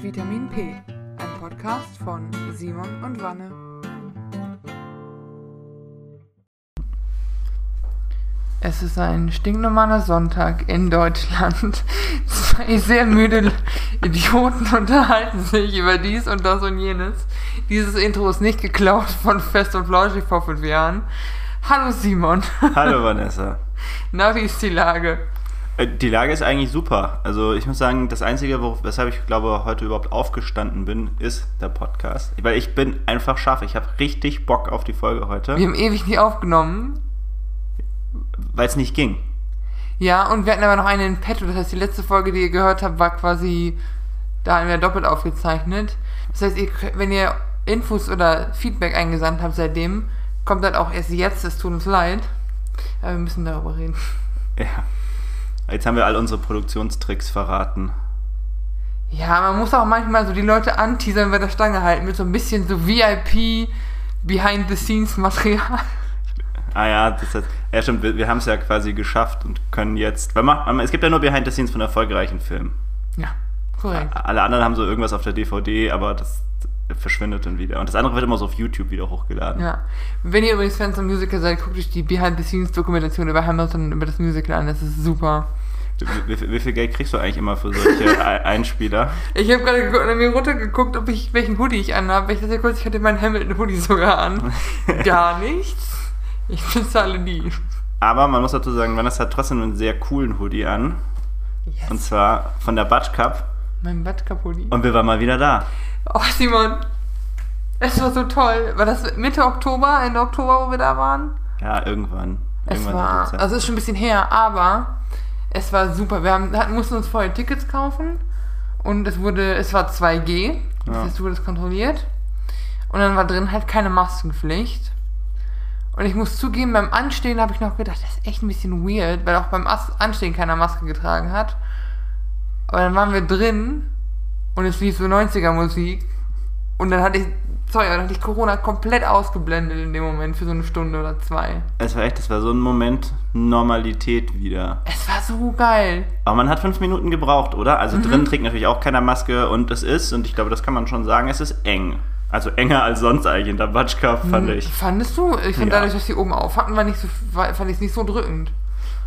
Vitamin P, ein Podcast von Simon und Wanne. Es ist ein stinknormaler Sonntag in Deutschland. Zwei sehr müde Idioten unterhalten sich über dies und das und jenes. Dieses Intro ist nicht geklaut von Fest und Flauschig vor fünf Jahren. Hallo Simon. Hallo Vanessa. Na, wie ist die Lage? Äh, Die Lage ist eigentlich super. Also ich muss sagen, das Einzige, weshalb ich glaube, heute überhaupt aufgestanden bin, ist der Podcast. Weil ich bin einfach scharf. Ich habe richtig Bock auf die Folge heute, Wir haben ewig nicht aufgenommen. weil es nicht ging. Ja, und wir hatten aber noch eine in petto. Das heißt, die letzte Folge, die ihr gehört habt, war quasi, da haben wir doppelt aufgezeichnet. Das heißt, ihr, wenn ihr Infos oder Feedback eingesandt habt seitdem, kommt das auch erst jetzt. Es tut uns leid. Aber wir müssen darüber reden. Ja. Jetzt haben wir all unsere Produktionstricks verraten. Ja, man muss auch manchmal so die Leute anteasern bei der Stange halten mit so ein bisschen so VIP Behind-the-Scenes-Material. Ah ja, das hat, ja stimmt, wir, wir haben es ja quasi geschafft und können jetzt, weil man, es gibt ja nur Behind the Scenes von erfolgreichen Filmen. Ja, korrekt. Alle anderen haben so irgendwas auf der DVD, aber das verschwindet dann wieder. Und das andere wird immer so auf YouTube wieder hochgeladen. Ja. Wenn ihr übrigens Fans von Musical seid, guckt euch die Behind-the-Scenes-Dokumentation über Hamilton über das Musical an. Das ist super. Wie, wie, viel- Geld kriegst du eigentlich immer für solche Ei- Einspieler? Ich habe gerade geguckt- mir runtergeguckt, ob ich welchen Hoodie ich anhabe. Ich dachte kurz, ich hatte meinen Hamilton-Hoodie sogar an. Gar nichts. Ich bezahle nie. Aber man muss dazu sagen, Vanessa hat trotzdem einen sehr coolen Hoodie an. Yes. Und zwar von der Batsch Cup. mein Badcup-Hoodie. Und wir waren mal wieder da. Oh, Simon. Es war so toll. War das Mitte Oktober, Ende Oktober, wo wir da waren? Ja, irgendwann. Es irgendwann war, hat die Zeit. also ist schon ein bisschen her, aber es war super. Wir haben, hatten, mussten uns vorher Tickets kaufen und es wurde, es war 2G, das Ja. heißt, du wurdest kontrolliert und dann war drin halt keine Maskenpflicht. Und ich muss zugeben, beim Anstehen habe ich noch gedacht, das ist echt ein bisschen weird, weil auch beim Anstehen keiner Maske getragen hat. Aber dann waren wir drin und es lief so 90er Musik und dann hatte ich, sorry, dann hatte ich Corona komplett ausgeblendet in dem Moment für so eine Stunde oder zwei. es war echt, das war so ein Moment Normalität wieder. Es war so geil. Aber man hat fünf Minuten gebraucht, oder? Also Mhm. drin trägt natürlich auch keiner Maske und es ist, und ich glaube, das kann man schon sagen, es ist eng. Also enger als sonst eigentlich in der Batsch Cup, fand ich. Fandest du? Ich fand Ja. dadurch, dass die oben auf hatten, war nicht so, war, fand ich es nicht so drückend.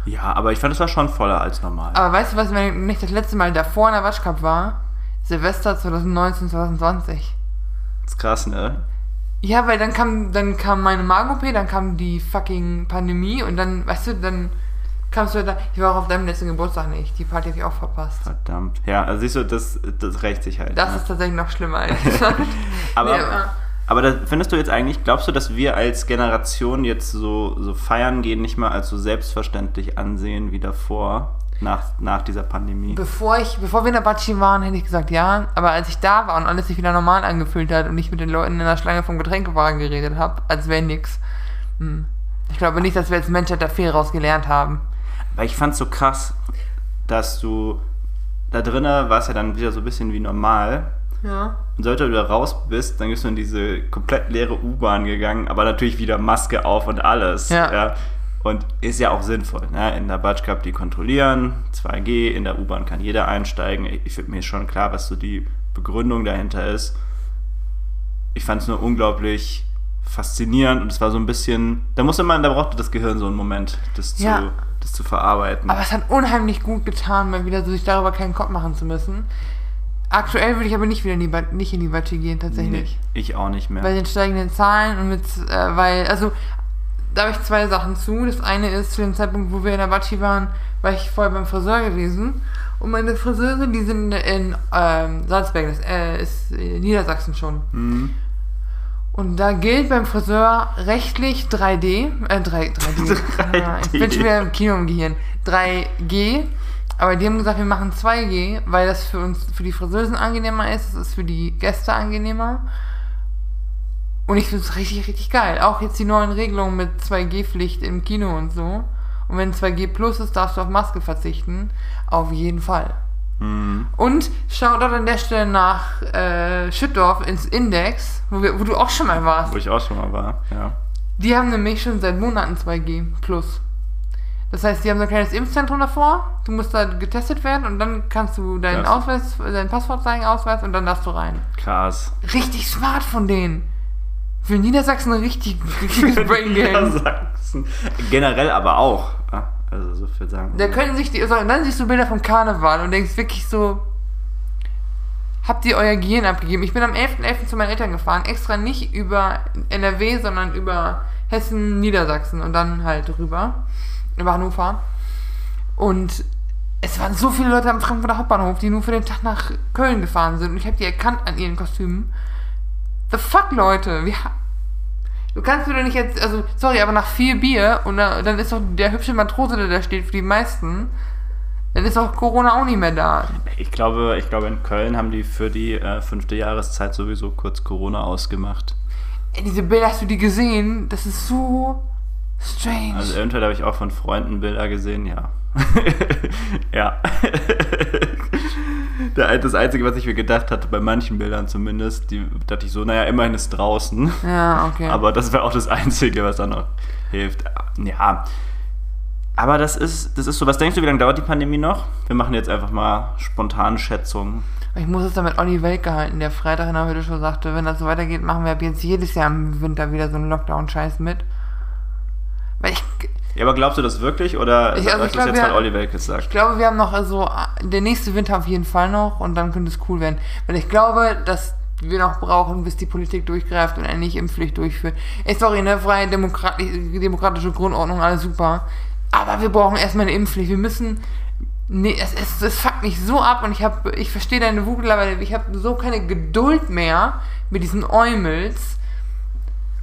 Ja, aber ich fand, es war schon voller als normal. Aber weißt du, was mir nicht das letzte Mal davor in der Waschcup war? Silvester 2019, 2020. Das ist krass, ne? Ja, weil dann kam, dann kam meine Magen-OP, dann kam die fucking Pandemie und dann, weißt du, dann kamst du da. Ich war auch auf deinem letzten Geburtstag nicht. Die Party habe ich auch verpasst. Verdammt. Ja, also siehst du, das, das rächt sich halt. Das ne? ist tatsächlich noch schlimmer. gesagt. aber, Nee, aber- aber da findest du jetzt eigentlich, glaubst du, dass wir als Generation jetzt so, so feiern gehen nicht mal als so selbstverständlich ansehen wie davor, nach, nach dieser Pandemie? Bevor ich, bevor wir in der Batschi waren, hätte ich gesagt ja. Aber als ich da war und alles sich wieder normal angefühlt hat und ich mit den Leuten in der Schlange vom Getränkewagen geredet habe, als wäre nix. Hm. Ich glaube nicht, dass wir als Menschheit da viel raus gelernt haben. Weil ich fand's so krass, dass du da drinnen warst ja dann wieder so ein bisschen wie normal. Ja. Und sobald du wieder raus bist, dann bist du in diese komplett leere U-Bahn gegangen, aber natürlich wieder Maske auf und alles. Ja. Und ist ja auch sinnvoll. Ne? In der Batsch Cup die kontrollieren, 2G, in der U-Bahn kann jeder einsteigen. Ich, ich mir schon klar, was so die Begründung dahinter ist. Ich fand es nur unglaublich faszinierend und es war so ein bisschen, da musste man, da brauchte das Gehirn so einen Moment, das, Ja. zu, das zu verarbeiten. Aber es hat unheimlich gut getan, mal wieder so sich darüber keinen Kopf machen zu müssen. Aktuell würde ich aber nicht wieder in die, Ba- nicht in die Batschi gehen, tatsächlich. Nee, ich auch nicht mehr. Bei den steigenden Zahlen und mit, äh, weil, also, da habe ich zwei Sachen zu. Das eine ist, zu dem Zeitpunkt, wo wir in der Batschi waren, war ich vorher beim Friseur gewesen. Und meine Friseure, die sind in ähm, Salzberg, das äh, ist in Niedersachsen schon. Mhm. Und da gilt beim Friseur rechtlich 3D, äh, 3, 3D. 3D. Ja, ich bin schon wieder im Kino im Gehirn. 3G. Aber die haben gesagt, wir machen 2G, weil das für uns, für die Friseusen angenehmer ist, es ist für die Gäste angenehmer. Und ich finde es richtig, richtig geil. Auch jetzt die neuen Regelungen mit 2G-Pflicht im Kino und so. Und wenn 2G plus ist, darfst du auf Maske verzichten. Auf jeden Fall. Mhm. Und Shoutout an der Stelle nach äh, Schüttdorf ins Index, wo, wir, wo du auch schon mal warst. Wo ich auch schon mal war, ja. Die haben nämlich schon seit Monaten 2G plus. Das heißt, die haben so ein kleines Impfzentrum davor, du musst da getestet werden und dann kannst du deinen Krass. Ausweis, dein Passwort zeigen, Ausweis und dann darfst du rein. Krass. Richtig smart von denen. Für Niedersachsen ein richtig, richtiges Brain Game. Niedersachsen. Generell aber auch. Also so viel sagen. Da können sich die, also dann siehst du Bilder vom Karneval und denkst wirklich so, habt ihr euer Gehirn abgegeben? Ich bin am 11.11. zu meinen Eltern gefahren, extra nicht über NRW, sondern über Hessen, Niedersachsen und dann halt rüber, über Hannover. Und es waren so viele Leute am Frankfurter Hauptbahnhof, die nur für den Tag nach Köln gefahren sind und ich habe die erkannt an ihren Kostümen. The fuck, Leute? Wir Du kannst mir doch nicht jetzt, also, sorry, aber nach vier Bier und da- dann ist doch der hübsche Matrose, der da steht, für die meisten, dann ist auch Corona auch nicht mehr da. Ich glaube, ich glaube, in Köln haben die für die äh, fünfte Jahreszeit sowieso kurz Corona ausgemacht. Ey, diese Bilder, hast du die gesehen? Das ist so strange. Also eventuell habe ich auch von Freunden Bilder gesehen, ja. ja. Der- Das Einzige, was ich mir gedacht hatte, bei manchen Bildern zumindest, die dachte ich so, naja, immerhin ist draußen. ja, okay. Aber das wäre auch das Einzige, was da noch hilft. Ja. Aber das ist, das ist so. Was denkst du, wie lange dauert die Pandemie noch? Wir machen jetzt einfach mal spontan Schätzungen. ich muss es da mit Olli Welke halten, der Freitag in der Hütte schon sagte, wenn das so weitergeht, machen wir ab jetzt jedes Jahr im Winter wieder so einen Lockdown-Scheiß mit. Weil ich, Ja, aber glaubst du das wirklich oder Ich- also du das jetzt, wir- weil Olli Welkes sagt? Ich glaube, wir haben noch also der nächste Winter auf jeden Fall noch und dann könnte es cool werden. Weil ich glaube, dass wir noch brauchen, bis die Politik durchgreift und endlich Impfpflicht durchführt. Ey, sorry, ne, freie Demokrati demokratische Grundordnung, alles super. Aber wir brauchen erstmal eine Impfpflicht. Wir müssen. Nee, es, es, es fuckt mich so ab und ich habe, ich verstehe deine Wut mittlerweile. Ich habe so keine Geduld mehr mit diesen Eumels.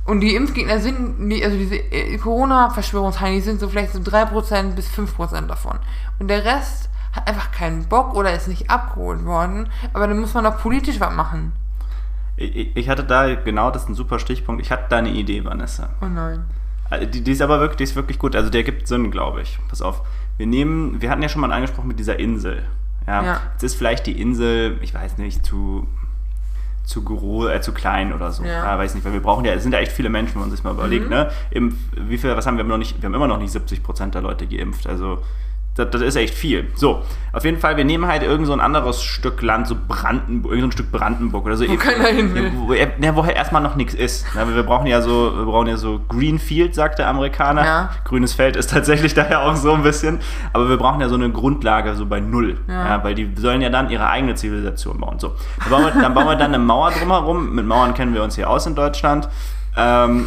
Und die Impfgegner sind, die- also diese äh, Corona-Verschwörungsheinis sind so vielleicht so 3% bis 5% davon. Und der Rest hat einfach keinen Bock oder ist nicht abgeholt worden. Aber dann muss man doch politisch was machen. Ich, ich hatte da, genau, das ist ein super Stichpunkt. Ich hatte da eine Idee, Vanessa. Oh nein. Also Die, die ist aber wirklich, die ist wirklich gut. Also der gibt Sinn, glaube ich. Pass auf. Wir nehmen, wir hatten ja schon mal angesprochen mit dieser Insel. Ja. Ja. Jetzt ist vielleicht die Insel, ich weiß nicht, zu, zu groß, äh, zu klein oder so. Ja. Ja. weiß nicht, weil wir brauchen ja, es sind ja echt viele Menschen, wenn man sich mal überlegt, Mhm. ne? Impf, wie viel, was haben wir noch nicht, wir haben immer noch nicht 70 Prozent der Leute geimpft. Also das, das ist echt viel. So, auf jeden Fall, wir nehmen halt irgend so ein anderes Stück Land, so Brandenburg, irgend so ein Stück Brandenburg oder so. Wo keiner hin will. Wo, ja, wo halt erstmal noch nichts ist. Ja, wir brauchen ja so, wir brauchen ja so Greenfield, sagt der Amerikaner. Ja. Grünes Feld ist tatsächlich daher auch so ein bisschen. Aber wir brauchen ja so eine Grundlage so bei Null. Ja. Ja. weil die sollen ja dann ihre eigene Zivilisation bauen. So. Dann bauen wir dann, bauen wir dann eine Mauer drumherum. Mit Mauern kennen wir uns hier aus in Deutschland. Ähm,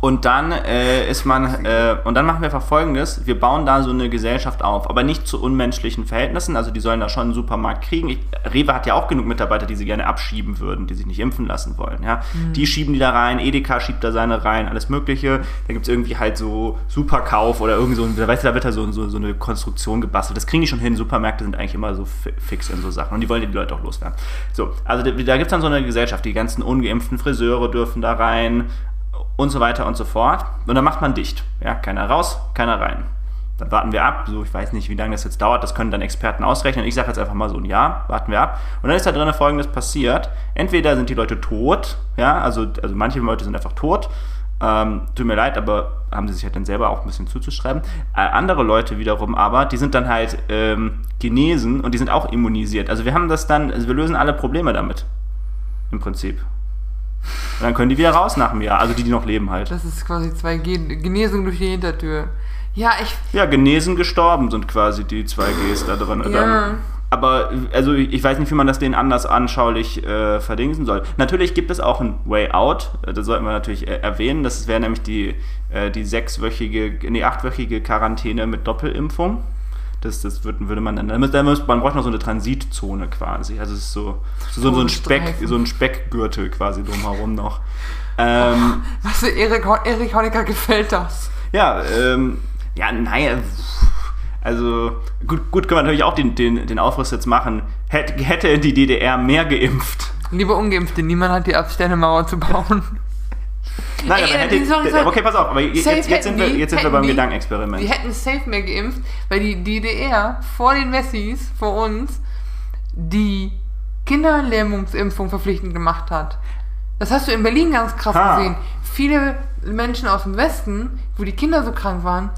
und dann äh, ist man, äh, und dann machen wir einfach folgendes: Wir bauen da so eine Gesellschaft auf, aber nicht zu unmenschlichen Verhältnissen. Also die sollen da schon einen Supermarkt kriegen. Ich, Rewe hat ja auch genug Mitarbeiter, die sie gerne abschieben würden, die sich nicht impfen lassen wollen. Ja? Die schieben die da rein, Edeka schiebt da seine rein, alles Mögliche. Da gibt es irgendwie halt so Superkauf oder irgendwie so, ein- weißt du, da wird da so, so, so eine Konstruktion gebastelt. Das kriegen die schon hin. Supermärkte sind eigentlich immer so fi- fix in so Sachen und die wollen die Leute auch loswerden. So, also da, da gibt es dann so eine Gesellschaft, die ganzen ungeimpften Friseure dürfen da rein und so weiter und so fort. Und dann macht man dicht. Ja, keiner raus, keiner rein. Dann warten wir ab. So, ich weiß nicht, wie lange das jetzt dauert. Das können dann Experten ausrechnen. Ich sage jetzt einfach mal so ein Jahr. Warten wir ab. Und dann ist da drin Folgendes passiert. Entweder sind die Leute tot. Ja, also, also manche Leute sind einfach tot. Ähm, tut mir leid, aber haben sie sich halt dann selber auch ein bisschen zuzuschreiben. Äh, andere Leute wiederum aber, die sind dann halt ähm, genesen und die sind auch immunisiert. Also wir haben das dann, also wir lösen alle Probleme damit. Im Prinzip. Und dann können die wieder raus nach einem Jahr. Also die, die noch leben halt. Das ist quasi 2G, Genesung durch die Hintertür. Ja, ich. Ja, genesen, gestorben sind quasi die zwei Gs da drin. Ja. Dann, aber also ich weiß nicht, wie man das denen anders anschaulich äh, verdingsen soll. Natürlich gibt es auch ein Way Out, äh, das sollten wir natürlich äh, erwähnen. Das wäre nämlich die, äh, die sechswöchige, nee, achtwöchige Quarantäne mit Doppelimpfung. Das, das würde, würde man dann, da müsste, man bräuchte noch so eine Transitzone quasi. Also es ist so, so, so, ein Speck, so ein Speckgürtel quasi drumherum noch. Ähm, Was für Erik, Erik Honecker gefällt das? Ja, ähm, ja, naja, also gut, gut können wir natürlich auch den, den, den Aufriss jetzt machen. Hätte, hätte die DDR mehr geimpft. Liebe Ungeimpfte, niemand hat die Abstände Mauer zu bauen. Nein, Ey, aber äh, hätte, sorry, sorry. okay, pass auf, aber jetzt, jetzt, jetzt, sind, wir, jetzt sind wir beim die- Gedankenexperiment. Die hätten safe mehr geimpft, weil die DDR vor den Wessis, vor uns, die Kinderlähmungsimpfung verpflichtend gemacht hat. Das hast du in Berlin ganz krass Ha. gesehen. Viele Menschen aus dem Westen, wo die Kinder so krank waren,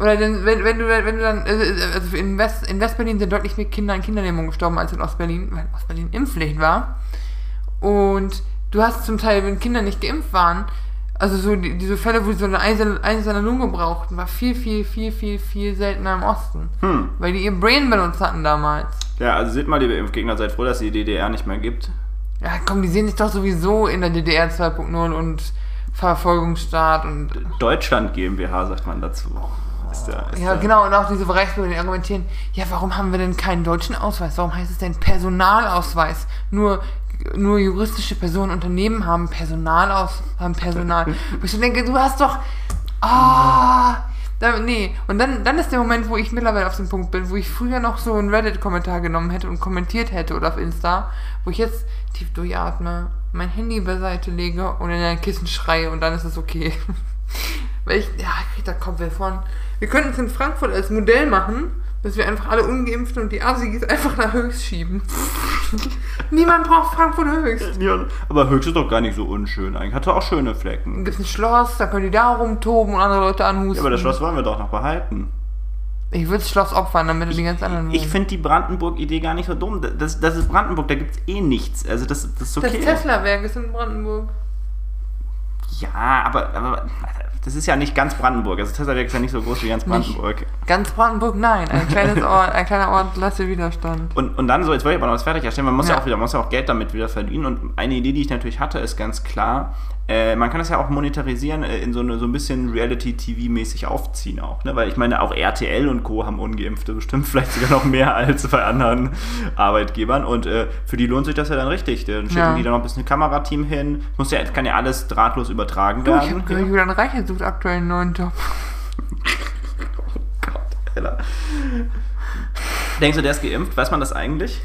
Oder denn, wenn, wenn du wenn du dann, äh, also in, West, in Westberlin sind deutlich mehr Kinder an Kinderlähmung gestorben als in Ostberlin, weil Ostberlin Impfpflicht war. Und du hast zum Teil, wenn Kinder nicht geimpft waren, also so die, diese Fälle, wo sie so eine einzelne Lunge brauchten, war viel, viel, viel, viel, viel seltener im Osten. Hm. Weil die ihr Brain benutzt hatten damals. Ja, also seht mal, liebe Impfgegner, seid froh, dass es die DDR nicht mehr gibt. Ja, komm, die sehen sich doch sowieso in der DDR 2.0 und Verfolgungsstaat und. Deutschland GmbH, sagt man dazu. Ist der, ist Ja, genau, und auch diese Bereichsbürger, die argumentieren, ja, warum haben wir denn keinen deutschen Ausweis? Warum heißt es denn Personalausweis? Nur, nur juristische Personen, Unternehmen haben Personalaus, haben Personal. Wo ich so denke, du hast doch, ah, da, nee. Und dann, dann ist der Moment, wo ich mittlerweile auf dem Punkt bin, wo ich früher noch so einen Reddit-Kommentar genommen hätte und kommentiert hätte oder auf Insta, wo ich jetzt tief durchatme, mein Handy beiseite lege und in ein Kissen schreie und dann ist es okay. Weil ich, ja, ich krieg da Kopfweh von. Wir könnten es in Frankfurt als Modell machen, dass wir einfach alle Ungeimpften und die Asigis einfach nach Höchst schieben. Niemand braucht Frankfurt Höchst. Ja, aber Höchst ist doch gar nicht so unschön eigentlich. Hatte auch schöne Flecken. gibt's ein Schloss, da können die da rumtoben und andere Leute anhusten. Ja, aber das Schloss wollen wir doch noch behalten. Ich würde das Schloss opfern, damit du die ganz anderen Ich wohnen. finde die Brandenburg-Idee gar nicht so dumm. Das, das ist Brandenburg, da gibt es eh nichts. Also das, das ist Das okay. Tesla-Werk ist in Brandenburg. ja, aber, aber das ist ja nicht ganz Brandenburg. Also Tesla-Werk ist ja nicht so groß wie ganz Nicht. Brandenburg. Ganz Brandenburg, nein. Ein kleines Ort, ein kleiner Ort, lasse Widerstand. Und, und dann so, jetzt wollte ich aber noch was fertig erstellen, man muss ja. Ja. auch wieder, man muss ja auch Geld damit wieder verdienen. Und eine Idee, die ich natürlich hatte, ist ganz klar, äh, man kann das ja auch monetarisieren, äh, in so, eine, so ein bisschen Reality-TV-mäßig aufziehen auch. Ne? Weil ich meine, auch RTL und Co. haben Ungeimpfte bestimmt, vielleicht sogar noch mehr als bei anderen Arbeitgebern. Und äh, für die lohnt sich das ja dann richtig. Dann schicken Ja. die dann noch ein bisschen Kamerateam hin. Muss ja, kann ja alles drahtlos übertragen Du, ich werden. hab gehört, Julian Reichert sucht aktuell einen neuen Job. Alter. Denkst du, der ist geimpft? Weiß man das eigentlich?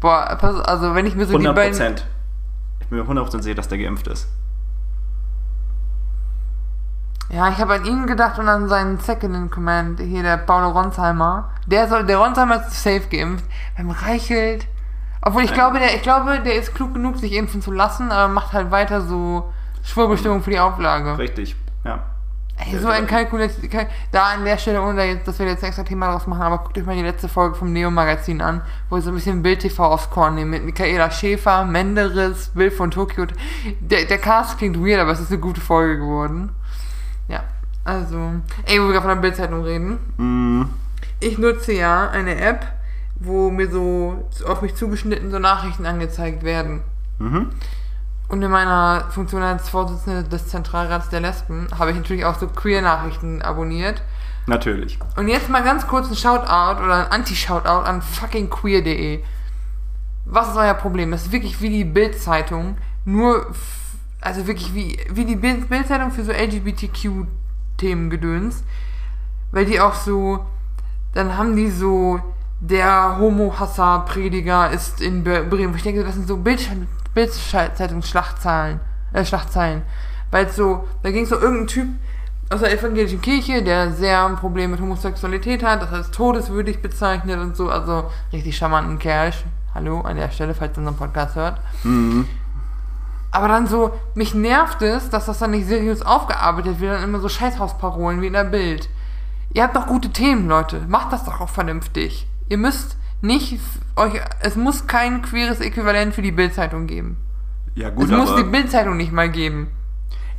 Boah, pass, also wenn ich mir so die 100 beiden... Mir 100% sicher, dass der geimpft ist. Ja, ich habe an ihn gedacht und an seinen Second in Command, hier der Paulo Ronsheimer. Der soll, der Ronsheimer ist safe geimpft. Beim Reichelt. Obwohl ich glaube, der, ich glaube, der ist klug genug, sich impfen zu lassen, aber macht halt weiter so Schwurbestimmung für die Auflage. Richtig, ja. Ey, so ein Kalkulat... Kal da an der Stelle, ohne dass wir jetzt ein extra Thema draus machen, aber guckt euch mal die letzte Folge vom Neo-Magazin an, wo wir so ein bisschen Bild-TV aufs Korn nehmen, mit Michaela Schäfer, Menderes, Bild von Tokio. Der, der Cast klingt weird, aber es ist eine gute Folge geworden. Ja, also... Ey, wo wir gerade von der Bildzeitung reden. Mm, Ich nutze ja eine App, wo mir so auf mich zugeschnitten so Nachrichten angezeigt werden. mhm. Und in meiner Funktion als Vorsitzende des Zentralrats der Lesben habe ich natürlich auch so Queer-Nachrichten abonniert. Natürlich. Und jetzt mal ganz kurz ein Shoutout oder ein Anti-Shoutout an fucking queer.de. Was ist euer Problem? Das ist wirklich wie die Bild-Zeitung, nur, also wirklich wie, wie die Bild- Bild-Zeitung für so LGBTQ-Themen gedöns. Weil die auch so, dann haben die so, der Homo-Hasser-Prediger ist in Bre- Bremen. Ich denke, das sind so Bild- Bild-Zeitung-Schlachtzeilen, äh, Schlachtzeilen. Weil so, da ging es so irgendein Typ aus der evangelischen Kirche, der sehr ein Problem mit Homosexualität hat, das als todeswürdig bezeichnet und so, also richtig charmanten Kerl. Hallo an der Stelle, falls ihr unseren Podcast hört. Mhm. Aber dann so, mich nervt es, dass das dann nicht seriös aufgearbeitet wird, dann immer so Scheißhausparolen wie in der Bild. Ihr habt doch gute Themen, Leute. Macht das doch auch vernünftig. Ihr müsst nicht euch, es muss kein queeres Äquivalent für die Bildzeitung geben. Ja, gut, es muss die Bildzeitung nicht mal geben.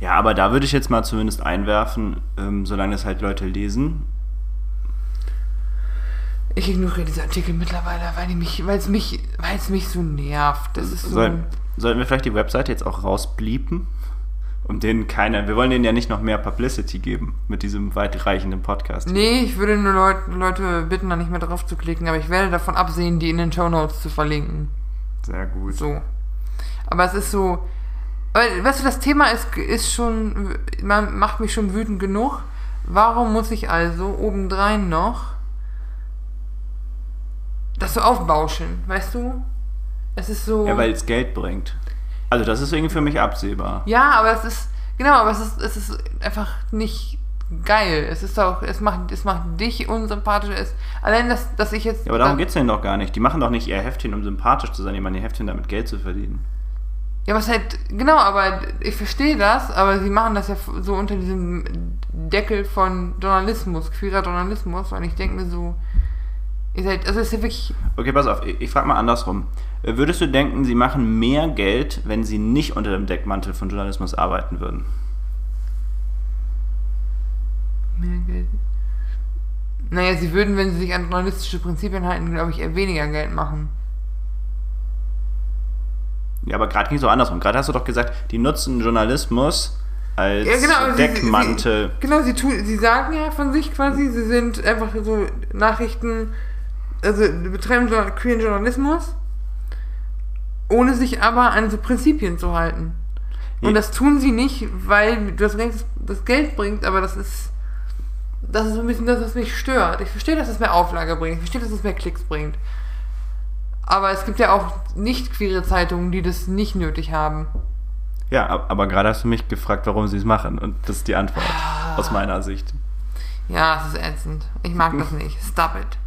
ja, aber da würde ich jetzt mal zumindest einwerfen, ähm, solange es halt Leute lesen. Ich ignoriere diese Artikel mittlerweile, weil mich, es mich, weil es mich so nervt. Das ist so. Soll, sollten wir vielleicht die Webseite jetzt auch rausbliepen? Um denen keine, wir wollen denen ja nicht noch mehr Publicity geben mit diesem weitreichenden Podcast. Nee, ich würde nur Leut, Leute bitten, da nicht mehr drauf zu klicken, aber ich werde davon absehen, die in den Show Notes zu verlinken. Sehr gut. So. Aber es ist so. Weil, weißt du, das Thema ist, ist schon. Man macht mich schon wütend genug. Warum muss ich also obendrein noch das so aufbauschen? Weißt du? Es ist so. Ja, weil es Geld bringt. Also das ist irgendwie für mich absehbar. Ja, aber es ist. Genau, aber es ist, es ist einfach nicht geil. Es ist auch. Es macht, es macht dich unsympathischer. Es, allein, dass, dass ich jetzt. Ja, aber darum geht's denen doch gar nicht. Die machen doch nicht ihr Heftchen, um sympathisch zu sein, die machen ihr Heftchen, damit Geld zu verdienen. Ja, was halt, genau, aber ich verstehe das, aber sie machen das ja so unter diesem Deckel von Journalismus, queerer Journalismus, und ich denke mir so, ihr seid, also ist ja wirklich. Okay, pass auf, ich, ich frage mal andersrum. Würdest du denken, sie machen mehr Geld, wenn sie nicht unter dem Deckmantel von Journalismus arbeiten würden? Mehr Geld. Naja, sie würden, wenn sie sich an journalistische Prinzipien halten, glaube ich, eher weniger Geld machen. Ja, aber gerade ging es so andersrum. Gerade hast du doch gesagt, die nutzen Journalismus als ja, genau, Deckmantel. Sie, sie, genau, sie, tun, sie sagen ja von sich quasi, sie sind einfach so Nachrichten, also betreiben so queeren Journalismus, ohne sich aber an so Prinzipien zu halten. Und das tun sie nicht, weil das, das Geld bringt, aber das ist das ist so ein bisschen das, was mich stört. Ich verstehe, dass es mehr Auflage bringt. Ich verstehe, dass es mehr Klicks bringt. Aber es gibt ja auch nicht queere Zeitungen, die das nicht nötig haben. Ja, aber gerade hast du mich gefragt, warum sie es machen. Und das ist die Antwort aus meiner Sicht. Ja, es ist ätzend. Ich mag das nicht. Stop it.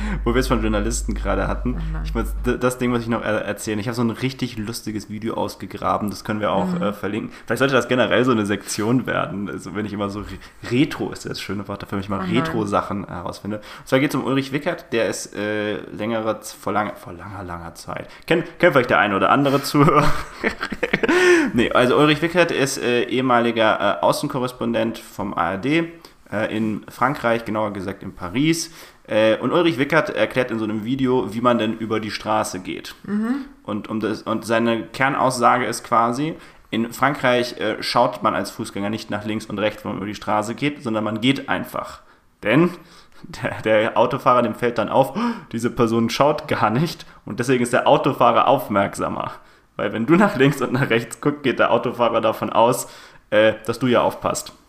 wo wir es von Journalisten gerade hatten. Oh ich muss das Ding, was ich noch erzählen. Ich habe so ein richtig lustiges Video ausgegraben, das können wir auch mhm. äh, verlinken. Vielleicht sollte das generell so eine Sektion werden. Also wenn ich immer so Retro ist das schöne Wort dafür, wenn ich mal oh Retro-Sachen herausfinde. Und zwar geht es um Ulrich Wickert, der ist äh, längere, vor langer, vor langer, langer Zeit. Kennt, kennt vielleicht der eine oder andere Zuhörer. nee, also Ulrich Wickert ist äh, ehemaliger äh, Außenkorrespondent vom ARD äh, in Frankreich, genauer gesagt in Paris. Äh, und Ulrich Wickert erklärt in so einem Video, wie man denn über die Straße geht. Mhm. Und, um das, und seine Kernaussage ist quasi, in Frankreich äh, schaut man als Fußgänger nicht nach links und rechts, wenn man über die Straße geht, sondern man geht einfach. Denn der, der, Autofahrer, dem fällt dann auf, diese Person schaut gar nicht und deswegen ist der Autofahrer aufmerksamer. Weil wenn du nach links und nach rechts guckst, geht der Autofahrer davon aus, äh, dass du ja aufpasst.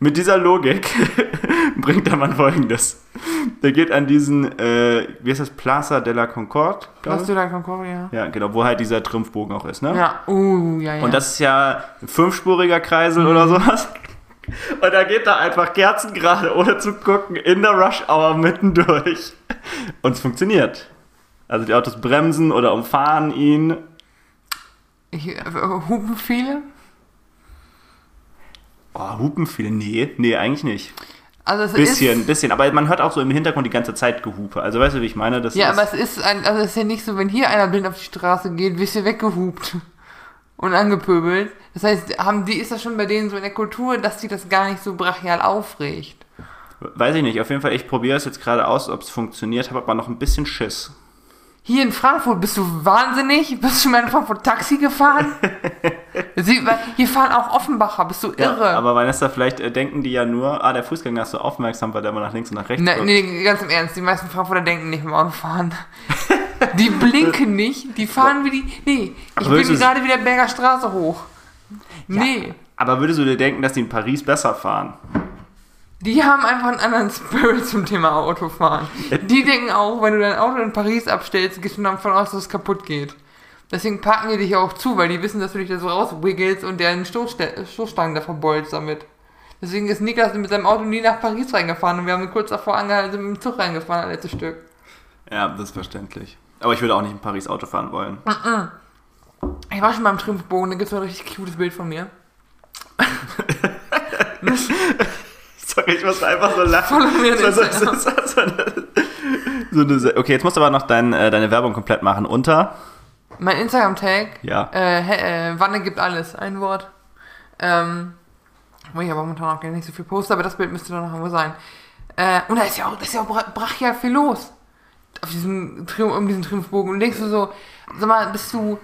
Mit dieser Logik bringt der Mann folgendes. Der geht an diesen, äh, wie heißt das, Plaza de la Concorde? Plaza de la Concorde, ja. Ja, genau, wo halt dieser Triumphbogen auch ist, ne? Ja, uh, ja, ja. Und das ist ja ein fünfspuriger Kreisel mhm. oder sowas. Und da geht da einfach kerzengerade, ohne zu gucken, in der Rush Hour mittendurch. Und es funktioniert. Also die Autos bremsen oder umfahren ihn. Ich, äh, hupen viele? Oh, hupen viele? Nee, nee, eigentlich nicht. Also es bisschen, ist, bisschen. Aber man hört auch so im Hintergrund die ganze Zeit Gehupe. Also weißt du, wie ich meine? Das ja, aber es ist, ein, also es ist ja nicht so, wenn hier einer blind auf die Straße geht, wirst du weggehupt und angepöbelt. Das heißt, haben die, ist das schon bei denen so in der Kultur, dass die das gar nicht so brachial aufregt? Weiß ich nicht. Auf jeden Fall, ich probiere es jetzt gerade aus, ob es funktioniert, habe aber noch ein bisschen Schiss. Hier in Frankfurt bist du wahnsinnig? Bist du schon mal in Frankfurt Taxi gefahren? Sie, hier fahren auch Offenbacher, bist du irre? Ja, aber Vanessa, vielleicht äh, denken die ja nur, ah, der Fußgänger ist so aufmerksam, weil der immer nach links und nach rechts guckt. Nee, ganz im Ernst, die meisten Frankfurter denken nicht beim Autofahren. die blinken nicht, die fahren wie die. Nee, ich bin gerade wieder Berger Straße hoch. Nee. Ja, aber würdest du dir denken, dass die in Paris besser fahren? Die haben einfach einen anderen Spirit zum Thema Autofahren. Die denken auch, wenn du dein Auto in Paris abstellst, gehst du davon aus, dass es kaputt geht. Deswegen packen die dich auch zu, weil die wissen, dass du dich da so rauswiggelst und deren Stoßstangen da verbeulst damit. Deswegen ist Niklas mit seinem Auto nie nach Paris reingefahren und wir haben ihn kurz davor angehalten, sind mit dem Zug reingefahren, das letzte Stück. Ja, das ist verständlich. Aber ich würde auch nicht in Paris Auto fahren wollen. Ich war schon beim Triumphbogen, da gibt es ein richtig cutes Bild von mir. Sorry, ich muss einfach so lachen. So, so, so, so, eine, okay, jetzt musst du aber noch dein, äh, deine Werbung komplett machen. Unter? Mein Instagram-Tag? Ja. Äh, äh, Wanne gibt alles. Ein Wort. Ähm, wo ich aber momentan auch gar nicht so viel poste, aber das Bild müsste da noch irgendwo sein. Äh, und da ist ja auch, da ist ja auch brachial viel los. Auf diesem Triumph, um diesen Triumphbogen. Und denkst du so, sag mal, bist du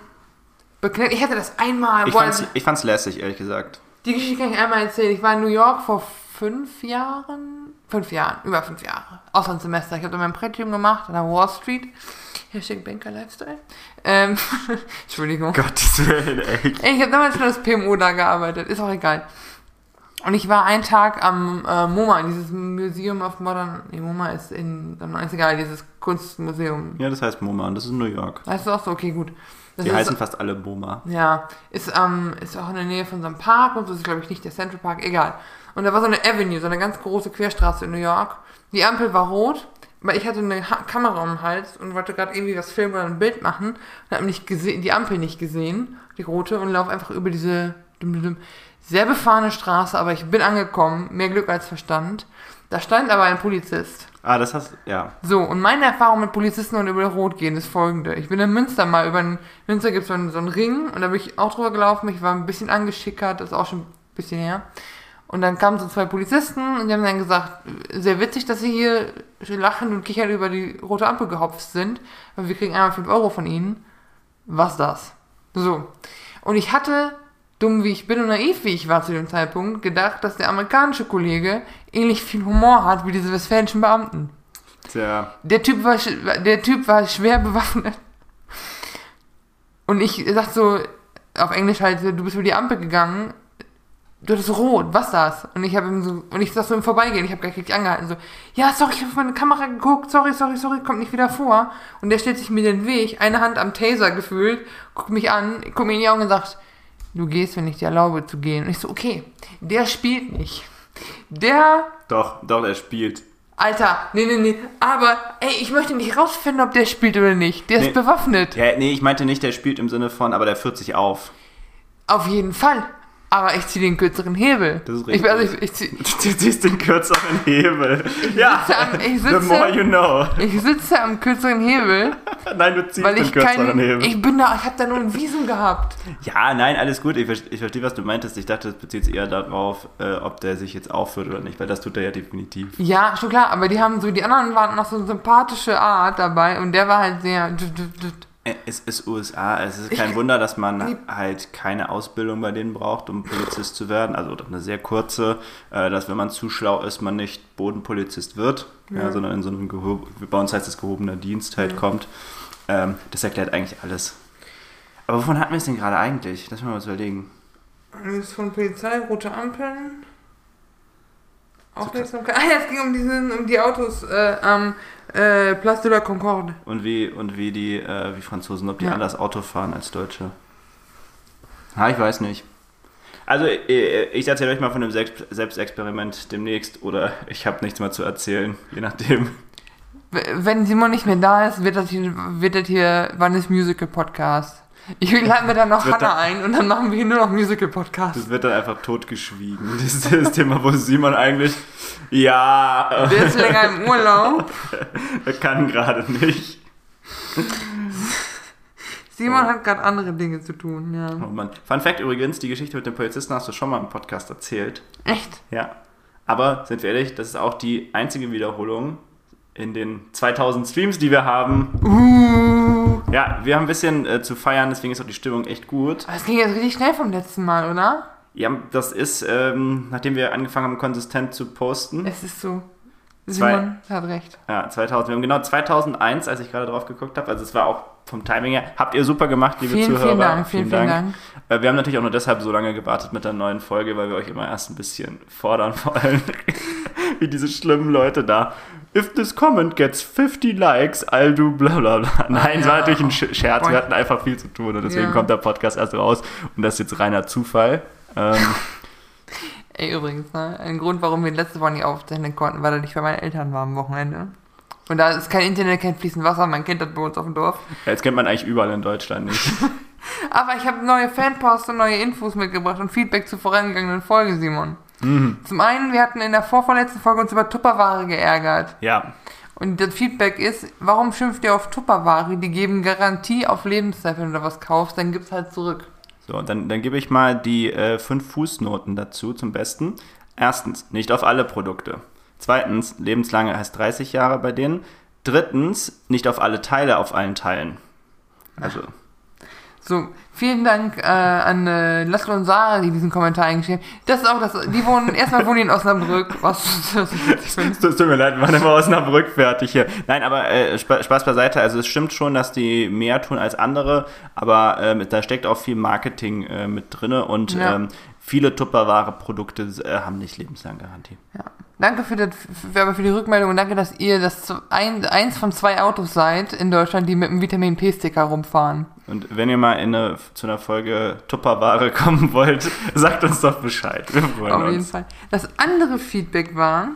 beklemmt? Ich hatte das einmal. Ich fand's, ich fand's lässig, ehrlich gesagt. Die Geschichte kann ich einmal erzählen. Ich war in New York vor fünf Jahren, fünf Jahren, über fünf Jahre, Auslandssemester. Ich habe da mein Praktikum gemacht an der Wall Street. Hashtag Banker Lifestyle. Ähm, Entschuldigung. Gottes Willen, ey. Ich habe damals schon das PMO da gearbeitet, ist auch egal. Und ich war einen Tag am äh, MoMA, dieses Museum of Modern. Nee, MoMA ist in. Ist egal, dieses Kunstmuseum. Ja, das heißt MoMA und das ist in New York. Heißt du auch so? Okay, gut. Das Die heißen fast alle MoMA. Ja, ist, ähm, ist auch in der Nähe von so einem Park und so ist, glaube ich, nicht der Central Park, egal. Und da war so eine Avenue, so eine ganz große Querstraße in New York. Die Ampel war rot, weil ich hatte eine ha Kamera um den Hals und wollte gerade irgendwie was filmen oder ein Bild machen und habe nicht gesehen, die Ampel nicht gesehen, die rote, und laufe einfach über diese dum, dum, dum, sehr befahrene Straße, aber ich bin angekommen, mehr Glück als Verstand. Da stand aber ein Polizist. Ah, das hast ja. So, und meine Erfahrung mit Polizisten und über Rot gehen ist folgende. Ich bin in Münster mal über einen, Münster gibt es so einen Ring und da bin ich auch drüber gelaufen. Ich war ein bisschen angeschickert, das ist auch schon ein bisschen her. Und dann kamen so zwei Polizisten und die haben dann gesagt, sehr witzig, dass sie hier lachen und kichern über die rote Ampel gehopft sind, aber wir kriegen einmal 5 Euro von ihnen. Was das? So. Und ich hatte, dumm wie ich bin und naiv wie ich war zu dem Zeitpunkt, gedacht, dass der amerikanische Kollege ähnlich viel Humor hat wie diese westfälischen Beamten. Tja. Der Typ war, der Typ war schwer bewaffnet. Und ich sag so, auf Englisch halt, du bist über die Ampel gegangen, du hattest rot, was das? Und ich habe ihm so, und ich sag so im Vorbeigehen, ich habe gleich richtig angehalten, so, ja, sorry, ich habe auf meine Kamera geguckt, sorry, sorry, sorry, kommt nicht wieder vor. Und der stellt sich mir den Weg, eine Hand am Taser gefühlt, guckt mich an, guckt mir in die Augen und sagt, du gehst, wenn ich dir erlaube zu gehen. Und ich so, okay, der spielt nicht. Der Doch, doch, er spielt. Alter, nee, nee, nee. Aber, ey, ich möchte nicht rausfinden, ob der spielt oder nicht. Der Nee. ist bewaffnet. Ja, nee, ich meinte nicht, der spielt im Sinne von, aber der führt sich auf. Auf jeden Fall. Aber ich ziehe den kürzeren Hebel. Das ist Ich, also richtig. ich, ich, zieh, Du ziehst den kürzeren Hebel. ja, sitze am- ich the sitze- more you know. ich sitze am kürzeren Hebel, Nein, du ziehst den ich kürzeren keinen. Hebel. Ich bin da, ich habe da nur ein Visum gehabt. Ja, nein, alles gut. Ich, ich verstehe, was du meintest. Ich dachte, das bezieht sich eher darauf, äh, ob der sich jetzt aufführt oder nicht, weil das tut er ja definitiv. Ja, schon klar, aber die haben so, die anderen waren noch so eine sympathische Art dabei und der war halt sehr. Es ist USA. Es ist kein Wunder, dass man Ich- halt keine Ausbildung bei denen braucht, um Polizist zu werden. Also eine sehr kurze, äh, dass wenn man zu schlau ist, man nicht Bodenpolizist wird, ja. Ja. sondern in so einem, gehob bei uns heißt es gehobener Dienst halt kommt. Ähm, das erklärt eigentlich alles. Aber wovon hatten wir es denn gerade eigentlich? Lass mal was überlegen. Das ist von Polizei, rote Ampeln. Aufmerksamkeit. Ah ja, es ging um, diesen, um die Autos äh, am äh, Place de la Concorde. Und wie, und wie die äh, wie Franzosen, ob die Ja. anders Auto fahren als Deutsche. Ha, ich weiß nicht. Also, äh, ich erzähle euch mal von dem Selbst Selbstexperiment demnächst oder ich habe nichts mehr zu erzählen, je nachdem. Wenn Simon nicht mehr da ist, wird das hier, wird das hier Wannes Musical Podcast. Ich lade mir dann noch Hannah ein und dann machen wir hier nur noch Musical Podcast. Das wird dann einfach totgeschwiegen. Das ist das Thema, wo Simon eigentlich, ja, Der ist länger im Urlaub. er kann gerade nicht. Simon Oh. hat gerade andere Dinge zu tun, ja. Oh Mann. Fun Fact übrigens, die Geschichte mit dem Polizisten hast du schon mal im Podcast erzählt. Echt? Ja. Aber sind wir ehrlich, das ist auch die einzige Wiederholung in den 2000 Streams, die wir haben. Uh. Ja, wir haben ein bisschen äh, zu feiern, deswegen ist auch die Stimmung echt gut. Aber es ging jetzt richtig schnell vom letzten Mal, oder? Ja, das ist, ähm, nachdem wir angefangen haben, konsistent zu posten. Es ist so. Zwei- Simon hat recht. Ja, 2000. Wir haben genau 2001, als ich gerade drauf geguckt habe. Also es war auch vom Timing her. Habt ihr super gemacht, liebe Vielen, Zuhörer. vielen Dank, vielen, vielen Dank. Äh, Wir haben natürlich auch nur deshalb so lange gewartet mit der neuen Folge, weil wir euch immer erst ein bisschen fordern wollen. Wie diese schlimmen Leute da. If this comment gets 50 likes, I'll do bla bla bla. Nein, es war ja. natürlich ein Sch- Scherz. Wir hatten einfach viel zu tun und deswegen Ja. kommt der Podcast erst raus. Und das ist jetzt reiner Zufall. Ähm, Ey, übrigens, ne? Ein Grund, warum wir letzte Woche nicht aufzeichnen konnten, weil er nicht bei meinen Eltern war am Wochenende. Und da ist kein Internet, kein fließend Wasser, man kennt das bei uns auf dem Dorf. jetzt kennt man eigentlich überall in Deutschland nicht. Aber ich habe neue Fanposts und neue Infos mitgebracht und Feedback zur vorangegangenen Folge, Simon. Mhm. Zum einen, wir hatten in der vorvorletzten Folge uns über Tupperware geärgert. Ja, Und das Feedback ist, warum schimpft ihr auf Tupperware? Die geben Garantie auf Lebenszeit, wenn du da was kaufst, dann gibt's halt zurück. So, dann, dann gebe ich mal die äh, fünf Fußnoten dazu zum Besten. Erstens, nicht auf alle Produkte. Zweitens, lebenslange heißt 30 Jahre bei denen. Drittens, nicht auf alle Teile auf allen Teilen. Also, So, vielen Dank äh, an äh, Laszlo und Sarah, die diesen Kommentar eingeschrieben haben. Das ist auch das, die wohnen, erstmal wohnen die in Osnabrück, was, was ich es tut mir leid, wir waren immer Osnabrück fertig hier. Nein, aber äh, Spa Spaß beiseite. Also es stimmt schon, dass die mehr tun als andere, aber ähm, da steckt auch viel Marketing äh, mit drinne und Ja. ähm, viele Tupperware-Produkte äh, haben nicht lebenslang Garantie. Ja. Danke für, das, für, die Rückmeldung und danke, dass ihr das ein, eins von zwei Autos seid in Deutschland, die mit einem Vitamin P-Sticker rumfahren. Und wenn ihr mal in eine, zu einer Folge Tupperware kommen wollt, sagt uns doch Bescheid. Wir freuen Auf jeden uns. Fall. Das andere Feedback war,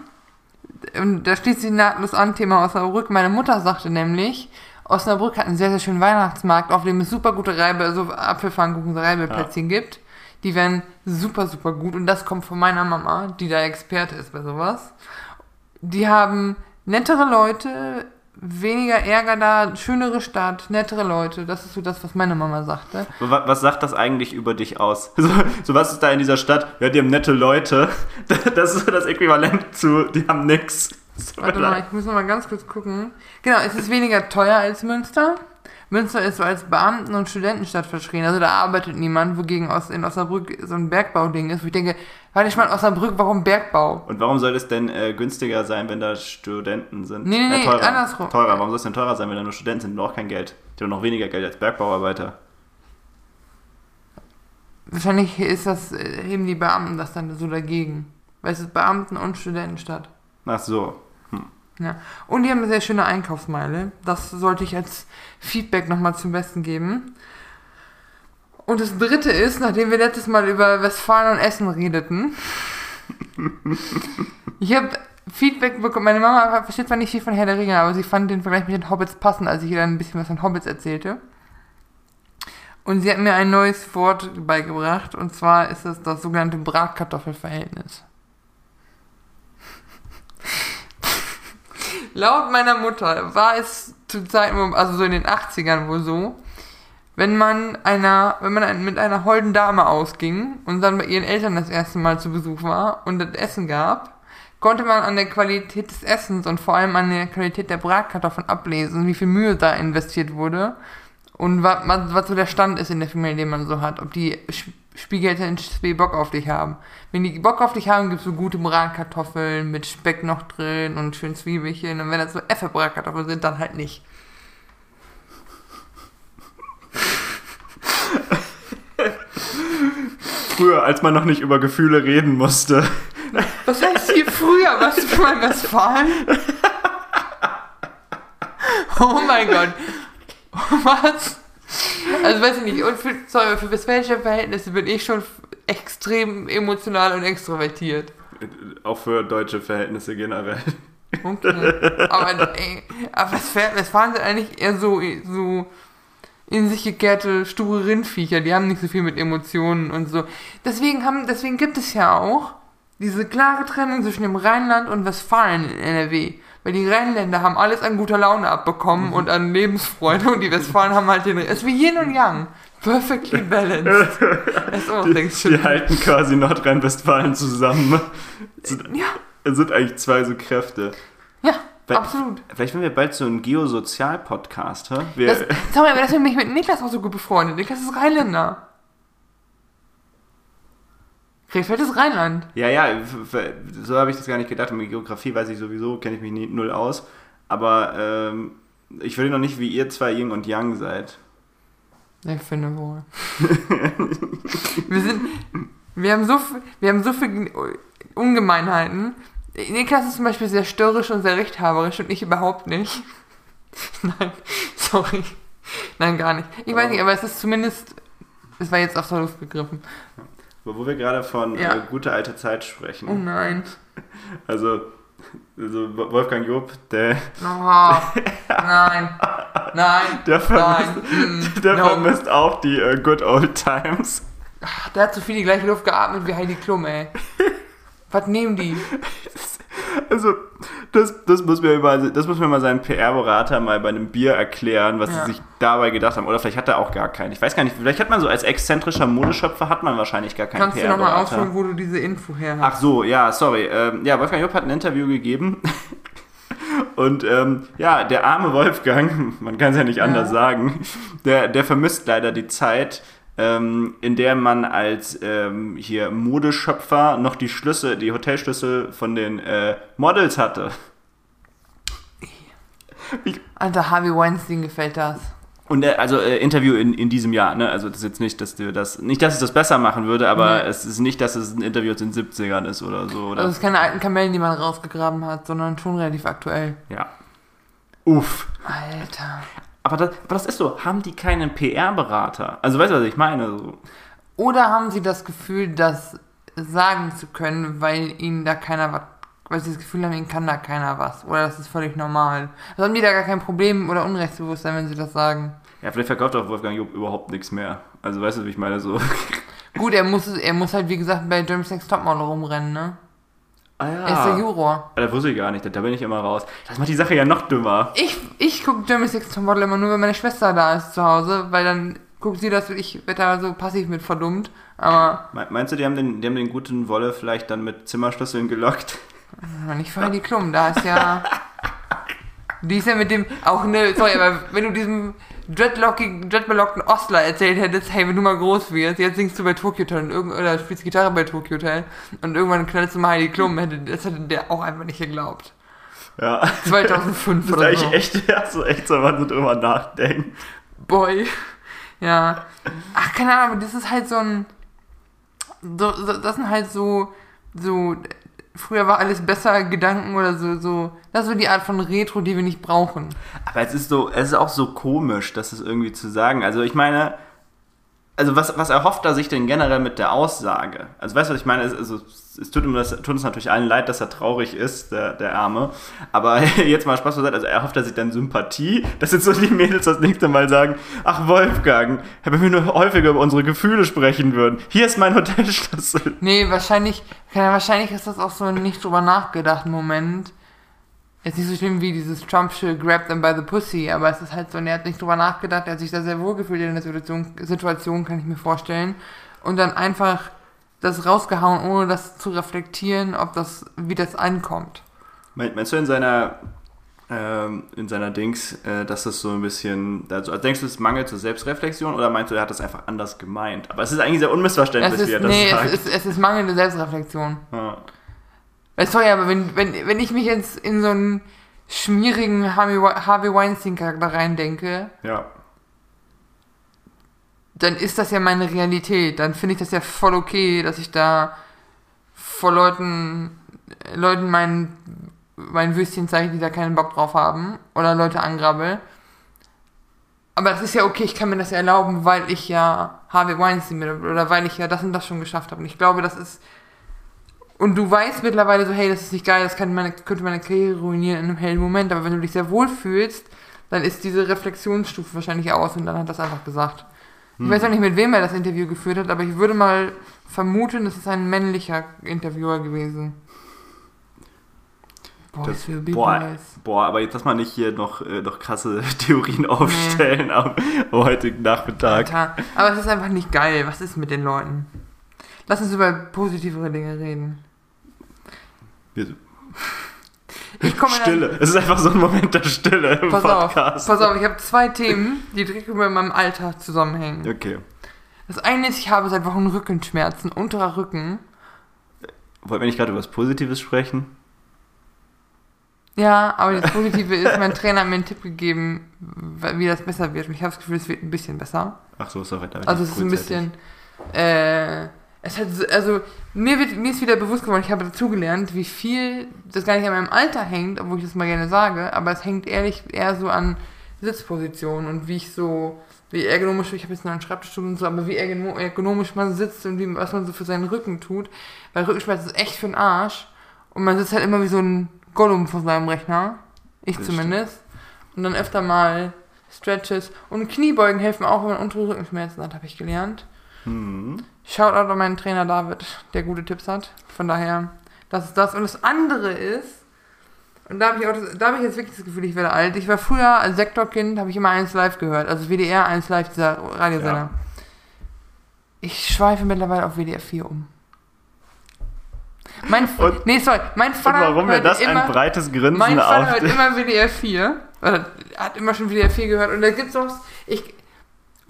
Und da schließt sich nahtlos an, Thema Osnabrück. Meine Mutter sagte nämlich, Osnabrück hat einen sehr, sehr schönen Weihnachtsmarkt, auf dem es super gute Reibe, so Apfelpfannkuchen, Reibeplätzchen gibt. Die werden super, super gut. Und das kommt von meiner Mama, die da Experte ist bei sowas. Die haben nettere Leute, weniger Ärger da, schönere Stadt, nettere Leute. Das ist so das, was meine Mama sagte. Was, was sagt das eigentlich über dich aus? So, so, was ist da in dieser Stadt? Ja, die haben nette Leute. Das ist so das Äquivalent zu, die haben nix. Warte mal, ich muss noch mal ganz kurz gucken. Genau, es ist weniger teuer als Münster. Münster ist so als Beamten- und Studentenstadt verschrien. Also da arbeitet niemand, wogegen aus, in Osnabrück so ein Bergbauding ist. Wo ich denke, warte ich mal, Osnabrück, warum Bergbau? Und warum soll es denn äh, günstiger sein, wenn da Studenten sind? Nee, nee, äh, teurer. nee, andersrum. Teurer. Warum soll es denn teurer sein, wenn da nur Studenten sind und auch kein Geld? Die haben noch weniger Geld als Bergbauarbeiter. Wahrscheinlich ist das, äh, heben die Beamten das dann so dagegen. Weil es ist Beamten- und Studentenstadt. Ach so. Ja. Und die haben eine sehr schöne Einkaufsmeile. Das sollte ich als Feedback nochmal zum Besten geben. Und das dritte ist, nachdem wir letztes Mal über Westfalen und Essen redeten, ich habe Feedback bekommen. Meine Mama versteht zwar nicht viel von Herr der Ringe, aber sie fand den Vergleich mit den Hobbits passend, als ich ihr dann ein bisschen was von Hobbits erzählte. Und sie hat mir ein neues Wort beigebracht, und zwar ist es das sogenannte Bratkartoffelverhältnis. Laut meiner Mutter war es zu Zeiten, also so in den 80ern wohl so, wenn man einer, wenn man mit einer holden Dame ausging und dann bei ihren Eltern das erste Mal zu Besuch war und das Essen gab, konnte man an der Qualität des Essens und vor allem an der Qualität der Bratkartoffeln ablesen, wie viel Mühe da investiert wurde und was, was so der Stand ist in der Familie, den man so hat. Ob die Sch- Schwiegereltern zwei Bock auf dich haben. Wenn die Bock auf dich haben, gibt's so gute Bratkartoffeln mit Speck noch drin und schön Zwiebelchen. Und wenn das so Effe-Bratkartoffeln sind, dann halt nicht. Früher, als man noch nicht über Gefühle reden musste. Was heißt hier früher? Was für mein Westfalen? Oh mein Gott. Was? Also weiß ich nicht, und für, sorry, für westfälische Verhältnisse bin ich schon extrem emotional und extrovertiert. Auch für deutsche Verhältnisse generell. Okay. Aber, ey, aber Westfalen, Westfalen sind eigentlich eher so, so in sich gekehrte, sture Rindviecher, die haben nicht so viel mit Emotionen und so. Deswegen haben, deswegen gibt es ja auch diese klare Trennung zwischen dem Rheinland und Westfalen in NRW. Weil die Rheinländer haben alles an guter Laune abbekommen und an Lebensfreude und die Westfalen haben halt den, es ist wie Yin und Yang. Perfectly balanced. Das ist auch Die, die halten quasi Nordrhein-Westfalen zusammen. Sind, Ja, es sind eigentlich zwei so Kräfte. ja, absolut. Vielleicht werden wir bald so ein Geosozial-Podcast, Das, sag mal, aber das bin ich mit Niklas auch so gut befreundet. Niklas ist Rheinländer. Krefeld ist Rheinland. ja, ja, so habe ich das gar nicht gedacht. Mit Geografie weiß ich sowieso, kenne ich mich nie, null aus. Aber ähm, ich will noch nicht, wie ihr zwei Yin und Yang seid. Ich finde wohl. wir sind, wir haben so, wir haben so viele Ungemeinheiten. Niklas ist zum Beispiel sehr störrisch und sehr rechthaberisch und ich überhaupt nicht. Nein, sorry. Nein, gar nicht. Ich weiß nicht, aber es ist zumindest, es war jetzt aus der Luft gegriffen. Wo wir gerade von Ja. äh, gute alte Zeit sprechen. Oh nein. Also, also Wolfgang Job, der, Oh, nein. Nein. der, Nein. vermisst, Mm, der no. vermisst auch die äh, good old times. Ach, Der hat so viel die gleiche Luft geatmet wie Heidi Klum, ey. Was nehmen die? Also, das, das, muss mir mal, das muss mir mal sein PR-Berater mal bei einem Bier erklären, was Ja. sie sich dabei gedacht haben. Oder vielleicht hat er auch gar keinen. Ich weiß gar nicht, vielleicht hat man so als exzentrischer Modeschöpfer hat man wahrscheinlich gar keinen Kannst du nochmal PR-Berater. ausholen, wo du diese Info her Ach hast? so, ja, sorry. Ähm, ja, Wolfgang Job hat ein Interview gegeben. Und ähm, ja, der arme Wolfgang, man kann es ja nicht Ja. anders sagen, der, der vermisst leider die Zeit, ähm, in der man als ähm, hier Modeschöpfer noch die Schlüssel, die Hotelschlüssel von den äh, Models hatte. Alter, Harvey Weinstein gefällt das. Und äh, also äh, Interview in, in diesem Jahr, ne? Also das ist jetzt nicht, dass du das, nicht, dass es das besser machen würde, aber Nee. es ist nicht, dass es ein Interview aus den 70ern ist oder so. Oder? Also es ist keine alten Kamellen, die man rausgegraben hat, sondern schon relativ aktuell. ja. Uff. Alter. Aber das, aber das ist so, haben die keinen PR-Berater? Also weißt du, was ich meine? So. Oder haben sie das Gefühl, das sagen zu können, weil ihnen da keiner was Weil sie das Gefühl haben, ihnen kann da keiner was. Oder das ist völlig normal. Also haben die da gar kein Problem oder Unrechtsbewusstsein, wenn sie das sagen. Ja, vielleicht verkauft auch Wolfgang Job überhaupt nichts mehr. Also weißt du, wie ich meine? So. Gut, er muss, er muss halt, wie gesagt, bei Next Topmodel rumrennen, ne? Ah ja. Er ist der Juror. Das wusste ich gar nicht, da bin ich immer raus. Das macht die Sache ja noch dümmer. Ich, ich gucke Germany's Next Topmodel immer nur, wenn meine Schwester da ist zu Hause, weil dann guckt sie das und ich werde da so passiv mit verdummt. Aber Me- Meinst du, die haben den, die haben den guten Wolle vielleicht dann mit Zimmerschlüsseln gelockt? nicht für Heidi Klum, da ist ja. Die ist ja mit dem, auch ne, sorry, aber wenn du diesem dreadbelockten Ostler erzählt hättest, hey, wenn du mal groß wirst, jetzt singst du bei Tokyo irgend, oder spielst Gitarre bei Tokyo Hotel und irgendwann knallst du mal Heidi Klum, hätte, das hätte der auch einfach nicht geglaubt. Ja. 2005 Das oder so. echt, ja, so echt, so, wenn man so drüber nachdenkt. Boy. Ja. Ach, keine Ahnung, aber das ist halt so ein. So, so, das sind halt so. So. Früher war alles besser Gedanken oder so, so. Das ist so die Art von Retro, die wir nicht brauchen. Aber es ist so, es ist auch so komisch, das ist irgendwie zu sagen. Also ich meine, also was, was erhofft er sich denn generell mit der Aussage? Also weißt du, was ich meine? Also, es tut, ihm das, tut uns natürlich allen leid, dass er traurig ist, der, der Arme. Aber jetzt mal Spaß beiseite, also er sich dann Sympathie, dass jetzt so die Mädels das nächste Mal sagen, ach Wolfgang, wenn wir nur häufiger über unsere Gefühle sprechen würden, hier ist mein Hotelschlüssel. Nee, wahrscheinlich. Wahrscheinlich ist das auch so ein nicht drüber nachgedacht Moment. Ist nicht so schlimm wie dieses Trumpsche Grab them by the Pussy, aber es ist halt so, er hat nicht drüber nachgedacht, er hat sich da sehr wohl gefühlt in der Situation, Situation, kann ich mir vorstellen. Und dann einfach das rausgehauen, ohne das zu reflektieren, ob das, wie das ankommt. Mein- Meinst du in seiner, ähm, in seiner Dings, äh, dass das so ein bisschen, also denkst du, es mangelt zur Selbstreflexion oder meinst du, er hat das einfach anders gemeint? Aber es ist eigentlich sehr unmissverständlich, ist, wie er das nee, sagt. es ist, es ist mangelnde Selbstreflexion. ja. Weil, sorry, aber wenn, wenn, wenn ich mich jetzt in so einen schmierigen Harvey Weinstein-Charakter reindenke, ja. Dann ist das ja meine Realität. Dann finde ich das ja voll okay, dass ich da vor Leuten, Leuten mein, mein Würstchen zeige, die da keinen Bock drauf haben. Oder Leute angrabbel. Aber das ist ja okay, ich kann mir das ja erlauben, weil ich ja Harvey Weinstein bin oder weil ich ja das und das schon geschafft habe. Und ich glaube, das ist. Und du weißt mittlerweile so, hey, das ist nicht geil, das meine, könnte meine Karriere ruinieren in einem hellen Moment. Aber wenn du dich sehr wohl fühlst, dann ist diese Reflexionsstufe wahrscheinlich aus und dann hat das einfach gesagt. Ich weiß auch nicht, mit wem er das Interview geführt hat, aber ich würde mal vermuten, es ist ein männlicher Interviewer gewesen. Boys Das, will be boah, boys. boah, aber jetzt lass mal nicht hier noch, äh, noch krasse Theorien aufstellen am heutigen Nachmittag. Alter. Aber es ist einfach nicht geil. Was ist mit den Leuten? Lass uns über positivere Dinge reden. Wir- Ich komme in ein- Stille. Es ist einfach so ein Moment der Stille im Pass auf, Podcast. pass auf, ich habe zwei Themen, die direkt über meinem Alltag zusammenhängen. Okay. Das eine ist, ich habe seit Wochen Rückenschmerzen, unterer Rücken. Wollten wir nicht gerade über was Positives sprechen? Ja, aber das Positive ist, mein Trainer hat mir einen Tipp gegeben, wie das besser wird. Und ich habe das Gefühl, es wird ein bisschen besser. Ach so, sorry. da Also es ist ein bisschen, äh, es hat, so- also mir wird, mir ist wieder bewusst geworden, ich habe dazugelernt, wie viel das gar nicht an meinem Alter hängt, obwohl ich das mal gerne sage, aber es hängt ehrlich eher so an Sitzpositionen und wie ich so, wie ergonomisch, ich habe jetzt noch einen Schreibtischstuhl und so, aber wie ergono- ergonomisch man sitzt und wie, was man so für seinen Rücken tut, weil Rückenschmerz ist echt für den Arsch und man sitzt halt immer wie so ein Gollum vor seinem Rechner, ich Das zumindest, und dann öfter mal Stretches und Kniebeugen helfen auch, wenn man untere Rückenschmerzen hat, habe ich gelernt. Hm. Shoutout an meinen Trainer David, der gute Tipps hat. Von daher, das ist das. Und das andere ist, und da habe ich auch das, da habe ich jetzt wirklich das Gefühl, ich werde alt. Ich war früher als Sektorkind, habe ich immer eins live gehört. Also WDR 1 live, dieser Radiosender. Ja. Ich schweife mittlerweile auf WDR 4 um. Mein, Und- nee, sorry, mein Und Vater warum hört das immer, ein breites Grinsen mein Vater hört immer WDR 4. Oder hat immer schon WDR 4 gehört. Und da gibt's auch. Ich,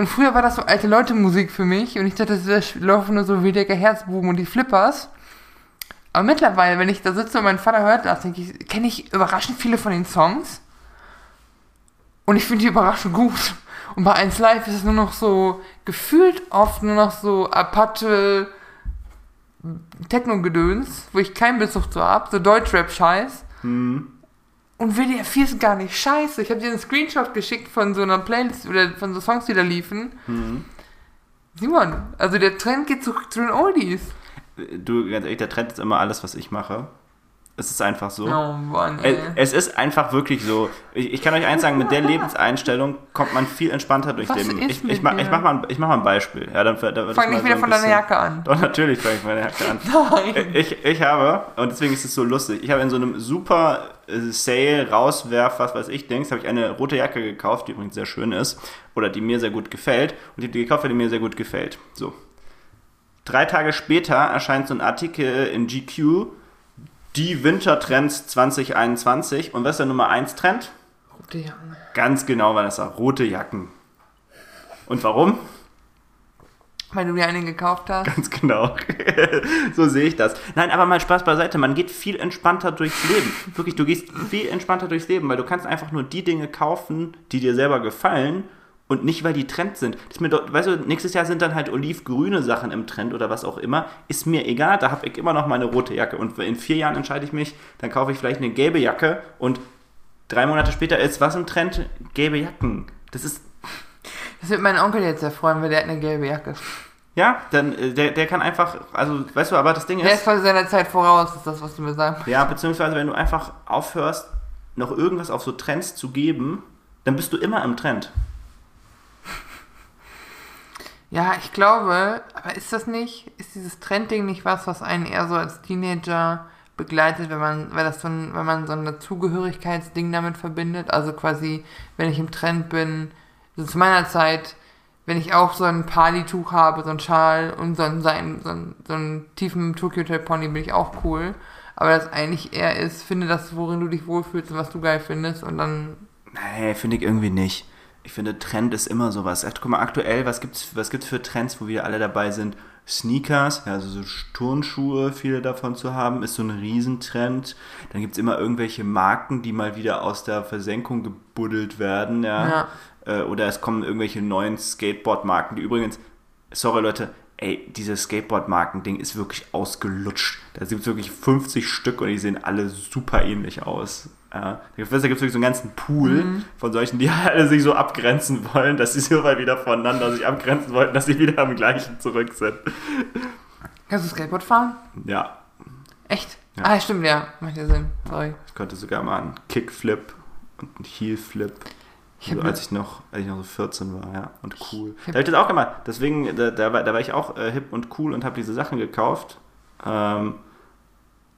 und früher war das so alte Leute Musik für mich. Und ich dachte, das laufen nur so WDR Herzbuben und die Flippers. Aber mittlerweile, wenn ich da sitze und mein Vater hört das, denke ich, kenne ich überraschend viele von den Songs. Und ich finde die überraschend gut. Und bei 1 Live ist es nur noch so, gefühlt oft nur noch so Apache Techno-Gedöns, wo ich keinen Bezug zu habe, so Deutschrap-Scheiß. Hm. Und WDR 4 ist gar nicht scheiße. Ich habe dir einen Screenshot geschickt von so einer Playlist oder von so Songs, die da liefen. Hm. Simon, also der Trend geht zurück zu den Oldies. Du, ganz ehrlich, der Trend ist immer alles, was ich mache. Es ist einfach so. Oh Mann, Es, ey. es ist einfach wirklich so. Ich, ich kann euch eins sagen, mit der Lebenseinstellung kommt man viel entspannter durchs Was Leben. ist Ich, ich, mach, ich, mach mal, ein- ich mach mal ein Beispiel. Ja, dann, dann Fang nicht so wieder ein von deiner Jacke an. Doch, natürlich fange ich meine Jacke an. Nein. Ich, ich habe, und deswegen ist es so lustig, ich habe in so einem super äh, Sale, Rauswerf, was weiß ich, Dings, habe ich eine rote Jacke gekauft, die übrigens sehr schön ist, oder die mir sehr gut gefällt, und ich habe die gekauft, weil die mir sehr gut gefällt. So. Drei Tage später erscheint so ein Artikel in GQ, die Wintertrends 2021, und was ist der Nummer 1 Trend? Rote Jacken. Ganz genau, Vanessa, rote Jacken. Und warum? Weil du dir eine gekauft hast. Ganz genau. so sehe ich das. Nein, aber mal Spaß beiseite. Man geht viel entspannter durchs Leben. Wirklich, du gehst viel entspannter durchs Leben, weil du kannst einfach nur die Dinge kaufen, die dir selber gefallen und nicht, weil die Trend sind. Das ist mir doch, weißt du, nächstes Jahr sind dann halt olivgrüne Sachen im Trend oder was auch immer. Ist mir egal, da habe ich immer noch meine rote Jacke. Und in vier Jahren entscheide ich mich, dann kaufe ich vielleicht eine gelbe Jacke und drei Monate später ist was im Trend? Gelbe Jacken. Das ist Das wird mein Onkel jetzt sehr freuen, weil der hat eine gelbe Jacke. ja, dann äh, der, der kann einfach, also weißt du, aber das Ding Der ist ist, quasi seiner Zeit voraus, ist das, was du mir sagst. ja, beziehungsweise wenn du einfach aufhörst, noch irgendwas auf so Trends zu geben, dann bist du immer im Trend. Ja, ich glaube, aber ist das nicht, ist dieses Trendding nicht was, was einen eher so als Teenager begleitet, wenn man, weil das so ein, wenn man so ein Dazugehörigkeitsding damit verbindet? Also quasi, wenn ich im Trend bin, so zu meiner Zeit, wenn ich auch so ein Partytuch habe, so ein Schal und so einen, so einen, so einen, so einen tiefen Tokyo Hotel Pony, bin ich auch cool. Aber das eigentlich eher ist, finde das, worin du dich wohlfühlst und was du geil findest und dann Nee, finde ich irgendwie nicht. Ich finde, Trend ist immer sowas. Guck mal, aktuell, was gibt's, was gibt's für Trends, wo wir alle dabei sind? Sneakers, ja, also so Turnschuhe, viele davon zu haben, ist so ein Riesentrend. Dann gibt's immer irgendwelche Marken, die mal wieder aus der Versenkung gebuddelt werden, ja. Äh, Oder es kommen irgendwelche neuen Skateboard-Marken, die übrigens, sorry Leute, ey, dieses Skateboard-Marken-Ding ist wirklich ausgelutscht. Da gibt es wirklich 50 Stück und die sehen alle super ähnlich aus. Ja. Da gibt es wirklich so einen ganzen Pool von solchen, die alle sich so abgrenzen wollen, dass sie so mal wieder voneinander sich abgrenzen wollten, dass sie wieder am gleichen zurück sind. Kannst du Skateboard fahren? Ja, Echt? Ja. Ah, stimmt, ja. Macht ja Sinn. Sorry. ich konnte sogar mal einen Kickflip und einen Heelflip. Also hab als ich noch, als ich noch so 14 war, ja, und cool. Da hab- habe ich das auch gemacht. Deswegen, da, da, war, da war ich auch äh, hip und cool und habe diese Sachen gekauft. Ähm,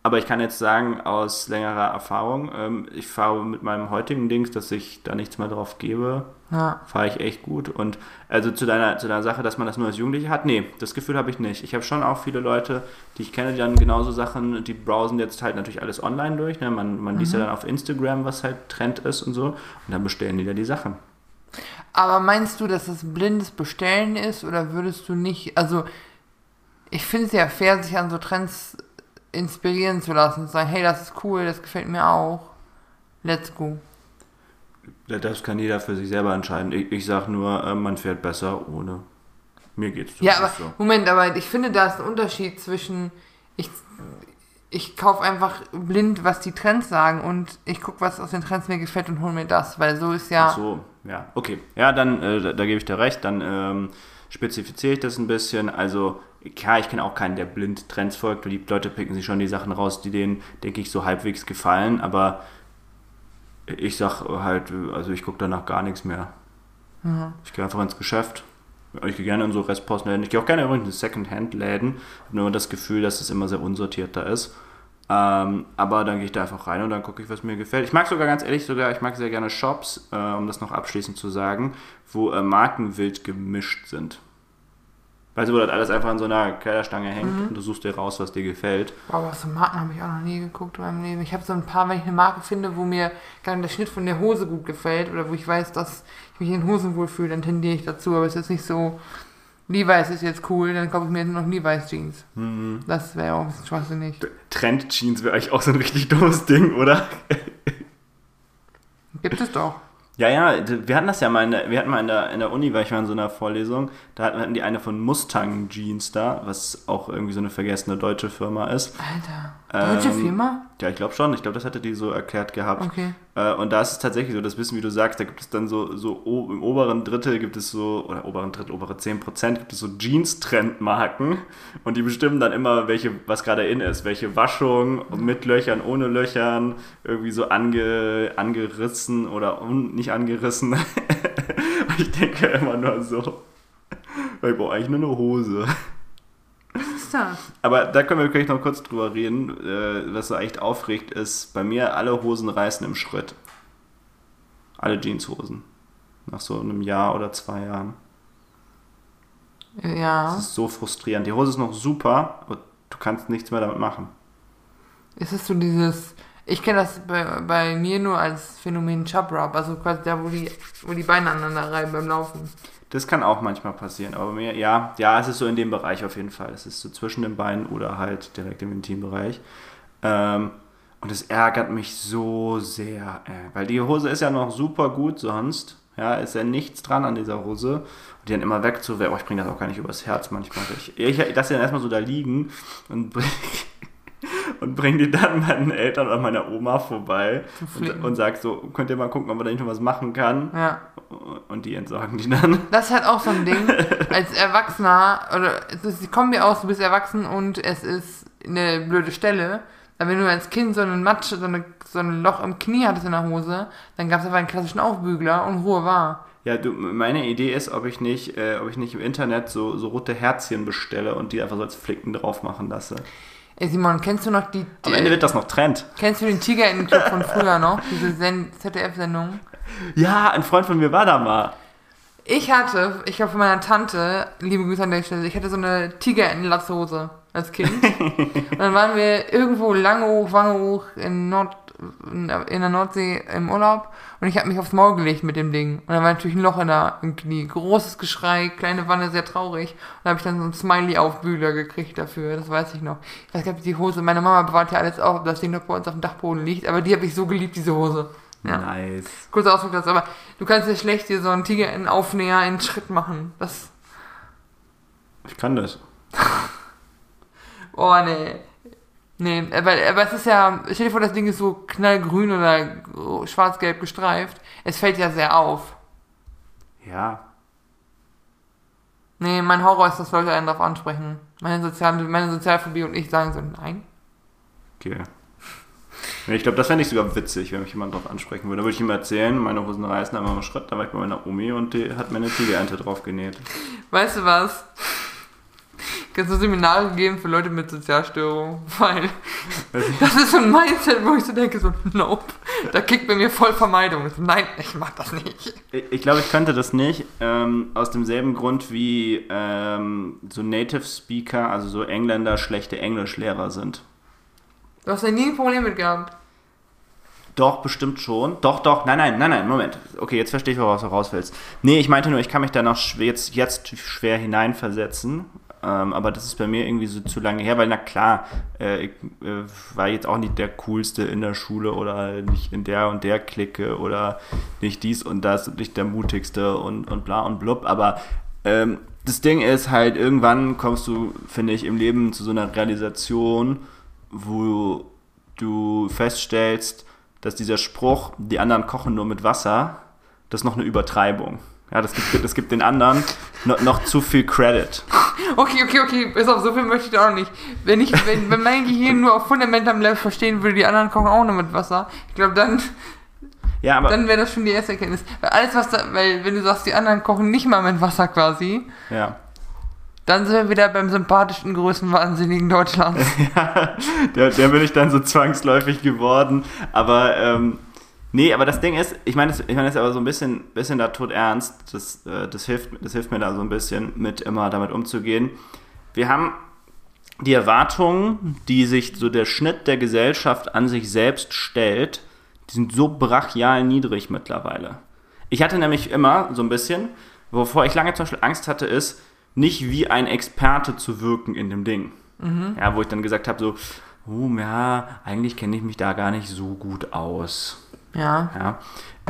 aber ich kann jetzt sagen, aus längerer Erfahrung, ähm, ich fahre mit meinem heutigen Dings, dass ich da nichts mehr drauf gebe, Ja. fahre ich echt gut. Und also zu deiner, zu deiner Sache, dass man das nur als Jugendliche hat, nee, das Gefühl habe ich nicht. Ich habe schon auch viele Leute, die ich kenne, die dann genauso Sachen, die browsen jetzt halt natürlich alles online durch. Ne? Man, man liest ja dann auf Instagram, was halt Trend ist und so. Und dann bestellen die da die Sachen. Aber meinst du, dass das blindes Bestellen ist oder würdest du nicht, also ich finde es ja fair, sich an so Trends inspirieren zu lassen und zu sagen, hey, das ist cool, das gefällt mir auch. Let's go. Das kann jeder für sich selber entscheiden. Ich, ich sag nur, äh, man fährt besser ohne. Mir geht's Ja, aber so. Moment, aber ich finde, da ist ein Unterschied zwischen ich, ich kaufe einfach blind, was die Trends sagen und ich gucke, was aus den Trends mir gefällt und hole mir das, weil so ist ja. Ach so, ja, okay. Ja, dann, äh, da, da gebe ich dir recht, dann ähm, spezifiziere ich das ein bisschen. Also, klar, ich kenne auch keinen, der blind Trends folgt. Die Leute picken sich schon die Sachen raus, die denen, denke ich, so halbwegs gefallen, aber ich sag halt, also ich gucke danach gar nichts mehr. Mhm. Ich gehe einfach ins Geschäft. Ich gehe gerne in so Restpostenläden. Ich gehe auch gerne übrigens in Second-Hand-Läden. Ich habe nur das Gefühl, dass es immer sehr unsortiert da ist. Ähm, aber dann gehe ich da einfach rein und dann gucke ich, was mir gefällt. Ich mag sogar ganz ehrlich, sogar, ich mag sehr gerne Shops, äh, um das noch abschließend zu sagen, wo äh, Marken wild gemischt sind. Weißt du, wo das alles einfach an so einer Kleiderstange hängt und du suchst dir raus, was dir gefällt. Boah, was so Marken habe ich auch noch nie geguckt in meinem Leben. Ich habe so ein paar, wenn ich eine Marke finde, wo mir gerade der Schnitt von der Hose gut gefällt oder wo ich weiß, dass ich mich in Hosen wohlfühle, dann tendiere ich dazu. Aber es ist nicht so, Levi's ist jetzt cool, dann kaufe ich mir jetzt noch Levi's Jeans. Das wäre auch ein bisschen schwachsinnig. Trend-Jeans wäre eigentlich auch so ein richtig dummes Ding, oder? Gibt es doch. Ja, ja, wir hatten das ja mal, in der, wir hatten mal in der, in der Uni, weil ich war in so einer Vorlesung, da hatten die eine von Mustang Jeans da, was auch irgendwie so eine vergessene deutsche Firma ist. Alter. Deutsche Ähm, Firma? Ja, ich glaube schon. Ich glaube, das hatte die so erklärt gehabt. Okay. Äh, und da ist es tatsächlich so, das Wissen, wie du sagst, da gibt es dann so, so im oberen Drittel gibt es so, oder oberen Drittel, obere 10% gibt es so Jeans-Trendmarken und die bestimmen dann immer, welche, was gerade in ist, welche Waschung, mit Löchern, ohne Löchern, irgendwie so ange, angerissen oder un, nicht angerissen. ich denke immer nur so, ich brauche eigentlich nur eine Hose. Das? Aber da können wir gleich noch kurz drüber reden. Äh, was so echt aufregt, ist, bei mir alle Hosen reißen im Schritt. Alle Jeanshosen. Nach so einem Jahr oder zwei Jahren. Ja. Das ist so frustrierend. Die Hose ist noch super, aber du kannst nichts mehr damit machen. Ist es so dieses. Ich kenne das bei, bei mir nur als Phänomen Chub Rub, also quasi da, wo die, wo die Beine aneinander reiben beim Laufen. Das kann auch manchmal passieren, aber mir, ja, ja, es ist so in dem Bereich auf jeden Fall. Es ist so zwischen den Beinen oder halt direkt im Intimbereich. Ähm, und es ärgert mich so sehr, äh, weil die Hose ist ja noch super gut sonst. Ja, ist ja nichts dran an dieser Hose. Und die dann immer wegzuwerfen. Oh, ich bringe das auch gar nicht übers Herz manchmal. Ich, ich lasse die dann erstmal so da liegen und bringe und bring die dann meinen Eltern oder meiner Oma vorbei und, und sag so, könnt ihr mal gucken, ob man da nicht noch was machen kann. Ja. Und die entsorgen die dann. Das ist halt auch so ein Ding, als Erwachsener, oder es ist die Kombi aus, du bist erwachsen und es ist eine blöde Stelle. Aber wenn du als Kind so einen Matsch, so, eine, so ein Loch im Knie hattest in der Hose, dann gab es einfach einen klassischen Aufbügler und Ruhe war. Ja, du, meine Idee ist, ob ich nicht, äh, ob ich nicht im Internet so, so rote Herzchen bestelle und die einfach so als Flicken drauf machen lasse. Ey Simon, kennst du noch die, Am Ende wird das noch Trend. kennst du den Tiger-Club von früher noch? Diese Sen- ZDF-Sendung? Ja, ein Freund von mir war da mal. Ich hatte, ich glaube von meiner Tante, liebe Grüße an der Stelle, ich hatte so eine Tiger-Latzhose als Kind. und dann waren wir irgendwo lange hoch, wange hoch in, Nord, in der Nordsee im Urlaub und ich habe mich aufs Maul gelegt mit dem Ding. Und dann war natürlich ein Loch in der, im Knie. Großes Geschrei, kleine Wanne, sehr traurig. Und da habe ich dann so einen Smiley-Aufbügler gekriegt dafür, das weiß ich noch. Ich weiß gar nicht, die Hose, meine Mama bewahrt ja alles auf, ob das Ding noch bei uns auf dem Dachboden liegt, aber die habe ich so geliebt, diese Hose. Ja. Nice. Kurzer Ausdruck das, aber du kannst ja schlecht dir so einen Tiger in Aufnäher in Schritt machen. Das. Ich kann das. Oh nee. Nee, aber, aber es ist ja, stell dir vor, das Ding ist so knallgrün oder schwarz-gelb gestreift. Es fällt ja sehr auf. Ja. Nee, mein Horror ist, dass Leute einen darauf ansprechen. Meine, soziale, meine Sozialphobie und ich sagen so, nein. Okay. Ich glaube, das fände ich sogar witzig, wenn mich jemand drauf ansprechen würde. Da würde ich ihm erzählen, meine Hosen reißen einmal im Schritt, da war ich bei meiner Omi und die hat mir eine Tigerente drauf genäht. Weißt du was? Kannst du Seminare geben für Leute mit Sozialstörungen? Weil das ist so ein Mindset, wo ich so denke, so, nope. Da kickt bei mir voll Vermeidung. So, nein, ich mach das nicht. Ich ich glaube, ich könnte das nicht, ähm, aus demselben Grund wie ähm, so Native Speaker, also so Engländer, schlechte Englischlehrer sind. Du hast ja nie ein Problem mit gehabt. Doch, bestimmt schon. Doch, doch. Nein, nein, nein, nein, Moment. Okay, jetzt verstehe ich, woraus du raus willst. Nee, ich meinte nur, ich kann mich da noch jetzt, jetzt schwer hineinversetzen. Ähm, aber das ist bei mir irgendwie so zu lange her, weil na klar, äh, ich äh, war jetzt auch nicht der Coolste in der Schule oder nicht in der und der Clique oder nicht dies und das und nicht der Mutigste und, und bla und blub. Aber ähm, das Ding ist halt, irgendwann kommst du, finde ich, im Leben zu so einer Realisation, wo du feststellst, dass dieser Spruch, die anderen kochen nur mit Wasser, das ist noch eine Übertreibung. Ja, das gibt, das gibt den anderen noch, noch zu viel Credit. Okay, okay, okay, bis auf so viel möchte ich da auch nicht. Wenn ich, wenn, wenn mein Gehirn nur auf fundamentalem Level verstehen würde, die anderen kochen auch nur mit Wasser, ich glaube, dann, Ja, aber dann wäre das schon die erste Erkenntnis. Weil alles, was da, weil, wenn du sagst, die anderen kochen nicht mal mit Wasser quasi, ja. dann sind wir wieder beim sympathischen, größenwahnsinnigen Deutschlands. der, der bin ich dann so zwangsläufig geworden. Aber ähm, nee, aber das Ding ist, ich meine, das- ich meine, das ist aber so ein bisschen, bisschen da tot ernst. Das, äh, das, hilft, das hilft mir da so ein bisschen mit immer damit umzugehen. Wir haben die Erwartungen, die sich so der Schnitt der Gesellschaft an sich selbst stellt, die sind so brachial niedrig mittlerweile. Ich hatte nämlich immer so ein bisschen, wovor ich lange zum Beispiel Angst hatte, ist, nicht wie ein Experte zu wirken in dem Ding. Ja, wo ich dann gesagt habe, so, oh ja, eigentlich kenne ich mich da gar nicht so gut aus. Ja. Ja.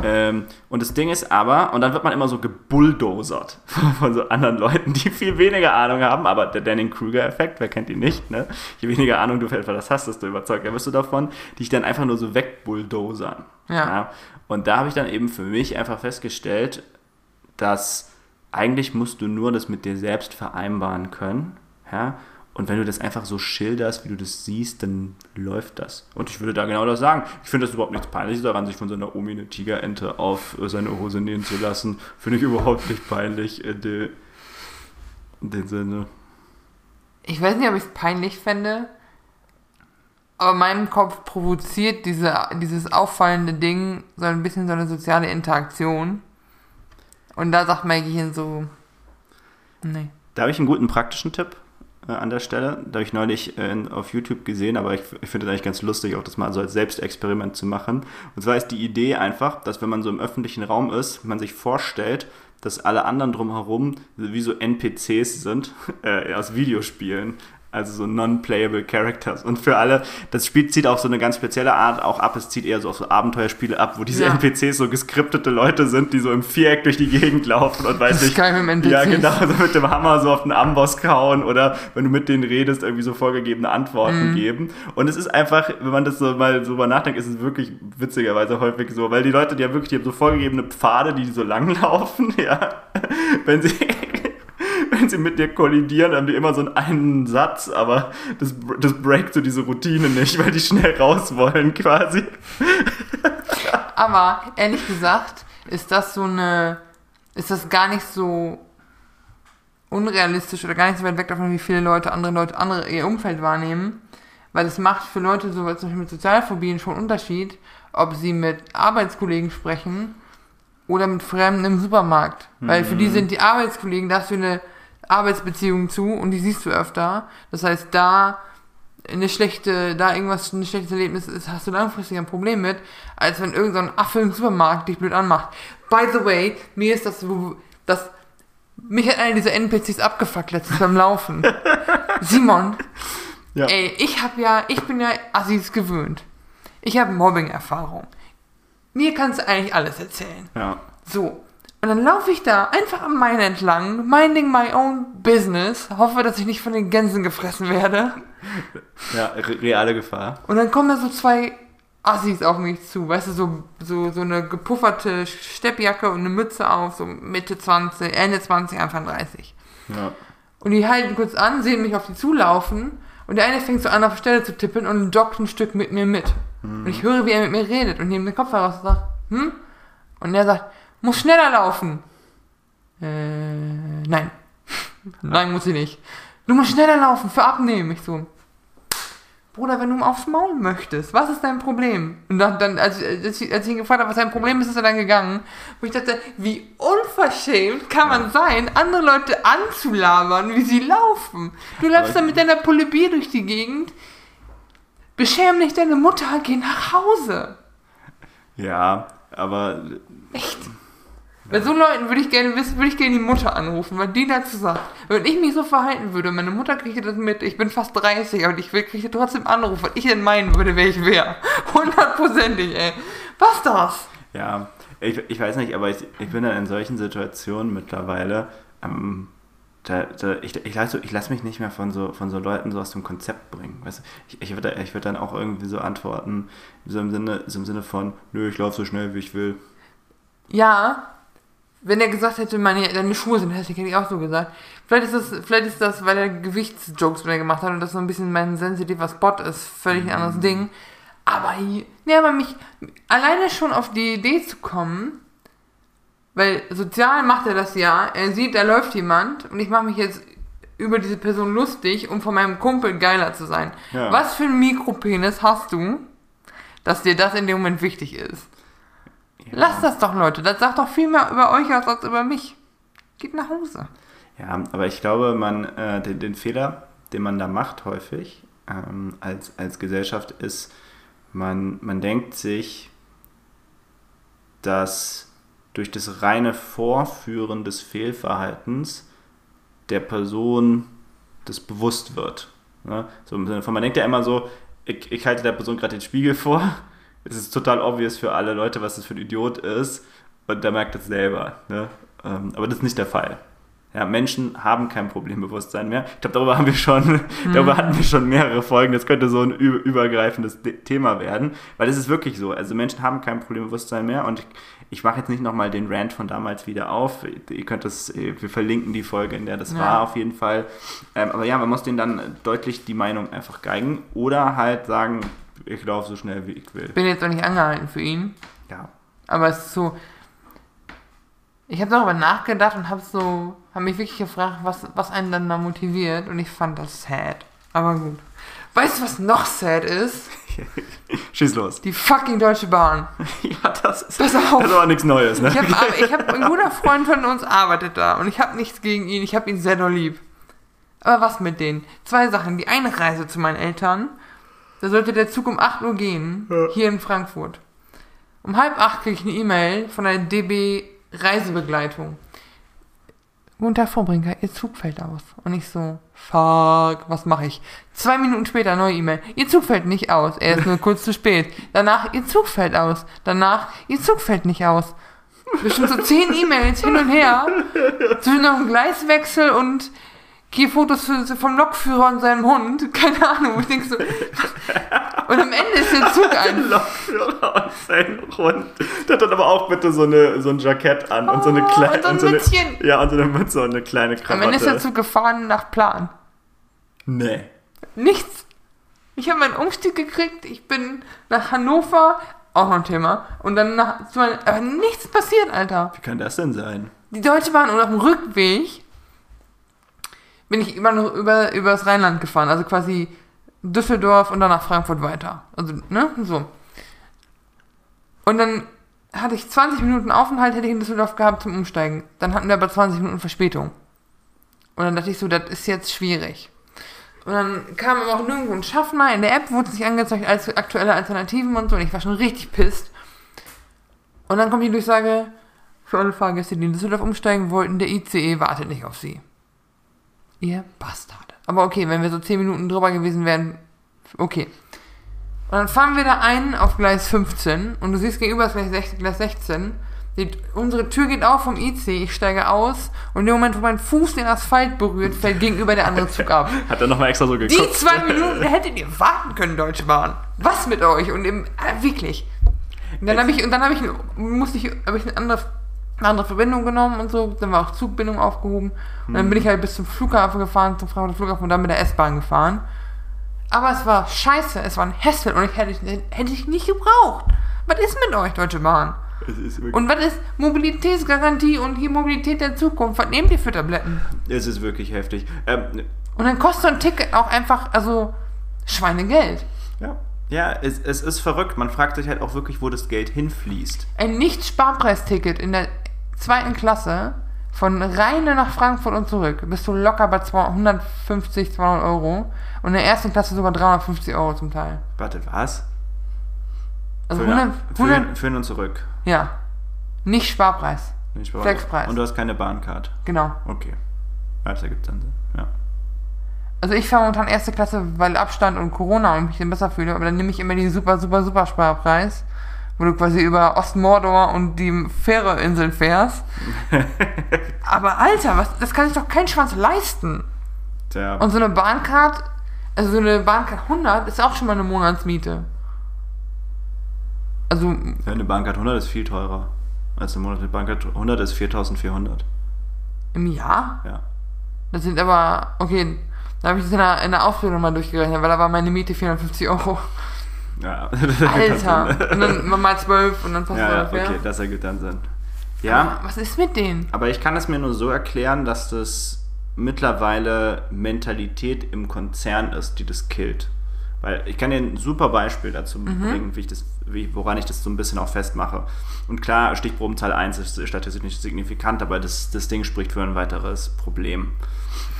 Ähm, und das Ding ist aber, und dann wird man immer so gebulldozert von so anderen Leuten, die viel weniger Ahnung haben, aber der Danning-Kruger-Effekt, wer kennt ihn nicht, ne? Je weniger Ahnung du für etwas hast, desto überzeugter wirst du davon, die ich dann einfach nur so wegbulldozern. Ja. Und da habe ich dann eben für mich einfach festgestellt, dass eigentlich musst du nur das mit dir selbst vereinbaren können, ja? Und wenn du das einfach so schilderst, wie du das siehst, dann läuft das. Und ich würde da genau das sagen. Ich finde das überhaupt nichts Peinliches daran, sich von so einer Omi eine Tigerente auf seine Hose nähen zu lassen. Finde ich überhaupt nicht peinlich in, de, in dem Sinne. Ich weiß nicht, ob ich es peinlich fände, aber meinem Kopf provoziert diese, dieses auffallende Ding so ein bisschen so eine soziale Interaktion. Und da sagt mein Gehirn so, nee. Da habe ich einen guten praktischen Tipp äh, an der Stelle. Da habe ich neulich äh, auf YouTube gesehen, aber ich, ich finde es eigentlich ganz lustig, auch das mal so als Selbstexperiment zu machen. Und zwar ist die Idee einfach, dass wenn man so im öffentlichen Raum ist, man sich vorstellt, dass alle anderen drumherum wie so NPCs sind äh, aus Videospielen also so non-playable Characters. Und für alle, das Spiel zieht auch so eine ganz spezielle Art auch ab. Es zieht eher so auf so Abenteuerspiele ab, wo diese Ja. NPCs so geskriptete Leute sind, die so im Viereck durch die Gegend laufen und weiß Das ist nicht. dem NPCs. Ja, genau, so mit dem Hammer so auf den Amboss kauen oder wenn du mit denen redest, irgendwie so vorgegebene Antworten Mhm. geben. Und es ist einfach, wenn man das so mal so mal nachdenkt, ist es wirklich witzigerweise häufig so, weil die Leute, die haben wirklich, die haben so vorgegebene Pfade, die so lang laufen, ja. Wenn sie wenn sie mit dir kollidieren, haben die immer so einen, einen Satz, aber das, das breakt so diese Routine nicht, weil die schnell raus wollen quasi. Aber ehrlich gesagt, ist das so eine, ist das gar nicht so unrealistisch oder gar nicht so weit weg davon, wie viele Leute andere Leute, andere ihr Umfeld wahrnehmen. Weil es macht für Leute so, zum Beispiel mit Sozialphobien schon einen Unterschied, ob sie mit Arbeitskollegen sprechen oder mit Fremden im Supermarkt. Weil für die sind die Arbeitskollegen, da hast du eine Arbeitsbeziehung zu und die siehst du öfter. Das heißt, da eine schlechte, da irgendwas, ein schlechtes Erlebnis ist, hast du langfristig ein Problem mit, als wenn irgendein so Affe im Supermarkt dich blöd anmacht. By the way, mir ist das so, das, mich hat einer dieser NPCs abgefuckt letztens beim Laufen. Simon, Ja. ey, ich hab ja, ich bin ja Assis gewöhnt. Ich habe Mobbing-Erfahrung. Mir kannst du eigentlich alles erzählen. Ja. So. Und dann laufe ich da einfach am Main entlang, minding my own business, hoffe, dass ich nicht von den Gänsen gefressen werde. Ja, re reale Gefahr. Und dann kommen da so zwei Assis auf mich zu, weißt du, so, so, so eine gepufferte Steppjacke und eine Mütze auf, so Mitte 20, Ende 20, Anfang 30. Ja. Und die halten kurz an, sehen mich auf die zulaufen und der eine fängt so an, auf Stelle zu tippen und joggt ein Stück mit mir mit. Und ich höre, wie er mit mir redet und nehme den Kopf heraus und sagt, hm? Und er sagt, muss schneller laufen. Äh, nein. nein, muss ich nicht. Du musst schneller laufen für abnehmen. Ich so, Bruder, wenn du aufs Maul möchtest, was ist dein Problem? Und dann, dann als, ich- als, ich, als ich ihn gefragt habe, was sein Problem ist, ist er dann gegangen. Wo ich dachte, wie unverschämt kann man sein, andere Leute anzulabern, wie sie laufen. Du läufst dann mit deiner Pulle Bier durch die Gegend. Beschäm nicht deine Mutter, geh nach Hause. Ja, aber Bei so Leuten würde ich gerne wissen, würde ich gerne die Mutter anrufen, weil die dazu sagt. Wenn ich mich so verhalten würde, meine Mutter kriegt das mit, ich bin fast 30, aber ich kriege trotzdem Anruf, weil ich denn meinen würde, wer ich wäre. Hundertprozentig, ey. Was das? ja, ich, ich weiß nicht, aber ich, ich bin dann in solchen Situationen mittlerweile, ähm, da, da, ich, ich lasse ich lass mich nicht mehr von so, von so Leuten so aus dem Konzept bringen. Weißt du? Ich, ich würde ich würd dann auch irgendwie so antworten, so im Sinne, so im Sinne von, nö, ich laufe so schnell, wie ich will. Ja, wenn er gesagt hätte, meine, deine Schuhe sind hässlich, hätte ich auch so gesagt. Vielleicht ist das, vielleicht ist das, weil er Gewichtsjokes mit mir gemacht hat und das so ein bisschen mein sensitiver Spot ist, völlig ein anderes Ding. Aber, nee, aber mich, alleine schon auf die Idee zu kommen, weil sozial macht er das ja, er sieht, da läuft jemand und ich mache mich jetzt über diese Person lustig, um von meinem Kumpel geiler zu sein. Ja. Was für ein Mikropenis hast du, dass dir das in dem Moment wichtig ist? Lasst das doch, Leute. Das sagt doch viel mehr über euch aus als über mich. Geht nach Hause. Ja, aber ich glaube, man, äh, den, den Fehler, den man da macht häufig ähm, als, als Gesellschaft ist, man, man denkt sich, dass durch das reine Vorführen des Fehlverhaltens der Person das bewusst wird. Ne? So im Sinne von, man denkt ja immer so, ich, ich halte der Person gerade den Spiegel vor. Es ist total obvious für alle Leute, was das für ein Idiot ist. Und der merkt das selber. Ne? Ähm, aber das ist nicht der Fall. Ja, Menschen haben kein Problembewusstsein mehr. Ich glaube, darüber haben wir schon, Hm. darüber hatten wir schon mehrere Folgen. Das könnte so ein übergreifendes De- Thema werden, weil es ist wirklich so. Also Menschen haben kein Problembewusstsein mehr und ich, ich mache jetzt nicht nochmal den Rant von damals wieder auf. Ihr könnt das, wir verlinken die Folge, in der das Ja. war auf jeden Fall. Ähm, aber ja, man muss denen dann deutlich die Meinung einfach geigen oder halt sagen, ich laufe so schnell wie ich will. Bin jetzt auch nicht angehalten für ihn. Ja. Aber es ist so. Ich habe darüber nachgedacht und habe so, habe mich wirklich gefragt, was, was einen dann da motiviert und ich fand das sad. Aber gut. Weißt du, was noch sad ist? Schieß los. Die fucking Deutsche Bahn. Ja, das ist, Pass das auf. ist aber nichts Neues, ne? Ich habe ich hab, ein guter Freund von uns arbeitet da und ich habe nichts gegen ihn. Ich habe ihn sehr doll lieb. Aber was mit denen? Zwei Sachen. Die eine Reise zu meinen Eltern. Da sollte der Zug um 8 Uhr gehen, Ja. hier in Frankfurt. Um halb acht kriege ich eine E-Mail von der DB Reisebegleitung. Guten Tag, Frau Brinker, Ihr Zug fällt aus. Und ich so, fuck, was mache ich? Zwei Minuten später neue E-Mail. Ihr Zug fällt nicht aus. Er ist nur kurz zu spät. Danach, Ihr Zug fällt aus. Danach, Ihr Zug fällt nicht aus. Bestimmt so zehn E-Mails hin und her. Zwischen noch einem Gleiswechsel und hier Fotos vom Lokführer und seinem Hund. Keine Ahnung. Ich denk so. Und am Ende ist der Zug ein. Lokführer und sein Hund. Der hat dann aber auch bitte so, eine, so ein Jackett an und so eine Oh, kleine. und so ein eine, Mützchen. Ja, und so eine Mütze und eine kleine Am Ende ist der Krawatte. Zug gefahren nach Plan. Nee. Nichts. Ich habe meinen Umstieg gekriegt. Ich bin nach Hannover. Auch noch ein Thema. Und dann nach. Aber nichts passiert, Alter. Wie kann das denn sein? Die Deutsche Bahn und auf dem Rückweg bin ich immer noch über, über das Rheinland gefahren. Also quasi Düsseldorf und dann nach Frankfurt weiter. Also, ne? So. Und dann hatte ich 20 Minuten Aufenthalt, hätte ich in Düsseldorf gehabt zum Umsteigen. Dann hatten wir aber 20 Minuten Verspätung. Und dann dachte ich so, das ist jetzt schwierig. Und dann kam aber auch nirgendwo ein Schaffner. In der App wurde es nicht angezeigt als aktuelle Alternativen und so. Und ich war schon richtig pisst. Und dann kommt die Durchsage, für alle Fahrgäste, die in Düsseldorf umsteigen wollten, der ICE wartet nicht auf sie. Ihr Bastard. Aber okay, wenn wir so 10 Minuten drüber gewesen wären, okay. Und dann fahren wir da ein auf Gleis 15 und du siehst gegenüber ist Gleis 16. Gleis 16 die, unsere Tür geht auf vom IC, ich steige aus und in dem Moment, wo mein Fuß den Asphalt berührt, fällt gegenüber der andere Zug ab. Hat er nochmal extra so Die geguckt? zwei Minuten hättet ihr warten können, Deutsche Bahn. Was mit euch? Und im, äh, wirklich. Und dann habe ich, und dann habe ich, musste ich, habe ich eine andere, eine andere Verbindung genommen und so. Dann war auch Zugbindung aufgehoben. Und dann bin ich halt bis zum Flughafen gefahren, zum Frankfurter Flughafen und dann mit der S-Bahn gefahren. Aber es war scheiße, es war ein Hassel und ich hätte, hätte ich nicht gebraucht. Was ist mit euch, Deutsche Bahn? Und was ist Mobilitätsgarantie und hier Mobilität der Zukunft? Was nehmt ihr für Tabletten? es ist wirklich heftig. Ähm, Und dann kostet so ein Ticket auch einfach, also Schweinegeld. ja, ja es, es ist verrückt. Man fragt sich halt auch wirklich, wo das Geld hinfließt. Ein Nicht-Sparpreisticket in der zweiten Klasse von Rheine nach Frankfurt und zurück bist du locker bei 200, 150, 200 Euro. Und in der ersten Klasse sogar 350 Euro zum Teil. Warte, was? Also für, 100, für, 100 für hin und zurück. ja. Nicht Sparpreis. Nicht wahr? Flexpreis. Und du hast keine Bahncard. Genau. Okay. Das ergibt dann Sinn. Ja. Also ich fahre momentan erste Klasse, weil Abstand und Corona und mich dann besser fühle. Aber dann nehme ich immer die super, super, super Sparpreis. Wo du quasi über Ostmordor und die Fähreinseln fährst. Aber Alter, was, das kann sich doch kein Schwanz leisten. Tja, Und so eine Bahncard, also so eine Bahncard 100 ist auch schon mal eine Monatsmiete. Also, ja, eine Bahncard 100 ist viel teurer als eine monatliche Bahncard 100 ist 4400. im Jahr? Ja. Das sind aber, okay, da habe ich das in der, in der Ausbildung mal durchgerechnet, weil da war meine Miete 450 Euro. Ja. Alter! Und dann mal 12 und dann passt Ja, ja, das okay, das ergibt dann Sinn. Ja, Was ist mit denen? aber ich kann es mir nur so erklären, dass das mittlerweile Mentalität im Konzern ist, die das killt. Weil ich kann dir ein super Beispiel dazu Mhm. bringen, wie ich das, wie, woran ich das so ein bisschen auch festmache. Und klar, Stichprobenzahl 1 ist statistisch nicht signifikant, aber das, das Ding spricht für ein weiteres Problem.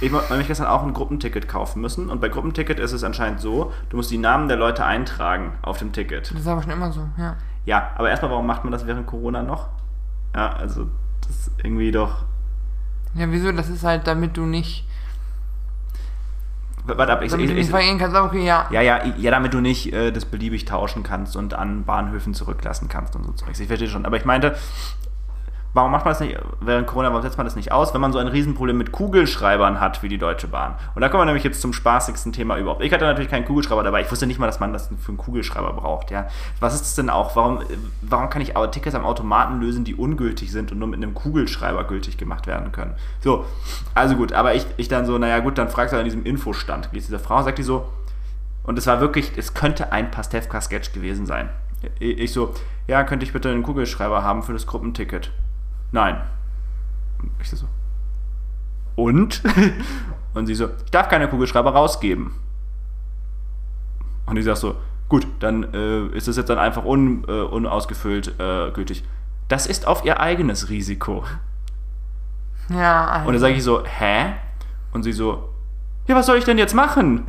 Ich habe nämlich gestern auch ein Gruppenticket kaufen müssen und bei Gruppenticket ist es anscheinend so, du musst die Namen der Leute eintragen auf dem Ticket. Das ist aber schon immer so, ja. Ja, aber erstmal, warum macht man das während Corona noch? Ja, also das ist irgendwie doch. Ja, wieso? Das ist halt, damit du nicht. Warte ab, ich, Damit ich, ich, verlieren kannst, okay, ja. ja, ja, ja, damit du nicht äh, das beliebig tauschen kannst und an Bahnhöfen zurücklassen kannst und so Zeugs. Ich verstehe schon. Aber ich meinte, warum macht man das nicht, während Corona, warum setzt man das nicht aus, wenn man so ein Riesenproblem mit Kugelschreibern hat wie die Deutsche Bahn? Und da kommen wir nämlich jetzt zum spaßigsten Thema überhaupt. Ich hatte natürlich keinen Kugelschreiber dabei. Ich wusste nicht mal, dass man das für einen Kugelschreiber braucht, ja. Was ist das denn auch? Warum, warum kann ich Tickets am Automaten lösen, die ungültig sind und nur mit einem Kugelschreiber gültig gemacht werden können? So, also gut, aber ich, ich dann so, naja gut, dann fragst du an diesem Infostand, ist diese Frau, sagt die so, und es war wirklich, es könnte ein Pastewka-Sketch gewesen sein. Ich so, ja, könnte ich bitte einen Kugelschreiber haben für das Gruppenticket? Nein. Und Ich so, und? Und sie so, ich darf keine Kugelschreiber rausgeben. Und ich sag so, gut, dann äh, ist es jetzt dann einfach un, äh, unausgefüllt äh, gültig. Das ist auf ihr eigenes Risiko. Ja, also. Und dann sage ich so, hä? Und sie so, ja, was soll ich denn jetzt machen?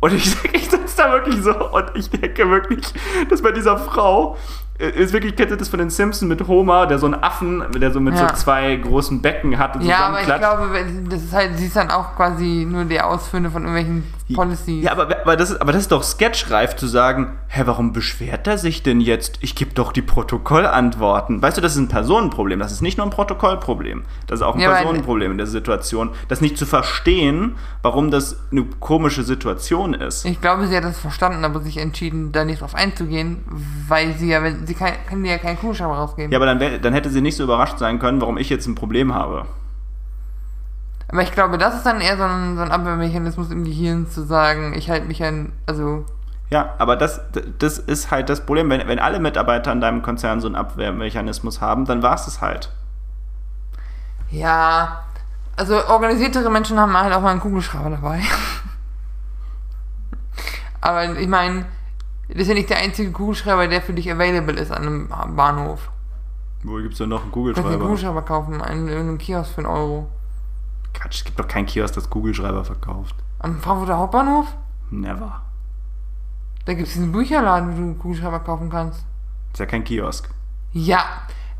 Und ich, ich sitze da wirklich so und ich denke wirklich, dass bei dieser Frau ist wirklich, kennt ihr das von den Simpsons mit Homer, der so einen Affen, der so mit Ja. so zwei großen Becken hat und ja, aber ich glaube, das ist halt, sie ist dann auch quasi nur der Ausführende von irgendwelchen Policies. Ja, aber, aber, das ist, aber das ist doch sketchreif zu sagen, hä, warum beschwert er sich denn jetzt? Ich gebe doch die Protokollantworten. Weißt du, das ist ein Personenproblem. Das ist nicht nur ein Protokollproblem. Das ist auch ein Ja, Personenproblem in der Situation. Das nicht zu verstehen, warum das eine komische Situation ist. Ich glaube, sie hat das verstanden, aber sich entschieden, da nicht drauf einzugehen, weil sie ja, wenn sie kann, kann ja keinen Kugelschreiber rausgeben. Ja, aber dann, wär, dann hätte sie nicht so überrascht sein können, warum ich jetzt ein Problem habe. Aber ich glaube, das ist dann eher so ein, so ein Abwehrmechanismus im Gehirn zu sagen, ich halte mich an, also, Ja, aber das, das ist halt das Problem. Wenn, wenn alle Mitarbeiter in deinem Konzern so einen Abwehrmechanismus haben, dann war es es halt. ja, also organisiertere Menschen haben halt auch mal einen Kugelschreiber dabei. aber ich meine, das ist ja nicht der einzige Kugelschreiber, der für dich available ist an einem Bahnhof. Wo gibt es denn noch einen Du kannst einen Kugelschreiber? Kugelschreiber kaufen, einen in einem Kiosk für einen Euro. Quatsch, es gibt doch keinen Kiosk, das Kugelschreiber verkauft. Am Frankfurter Hauptbahnhof? Never. Da gibt es diesen Bücherladen, wo du Kugelschreiber kaufen kannst. Ist ja kein Kiosk. Ja,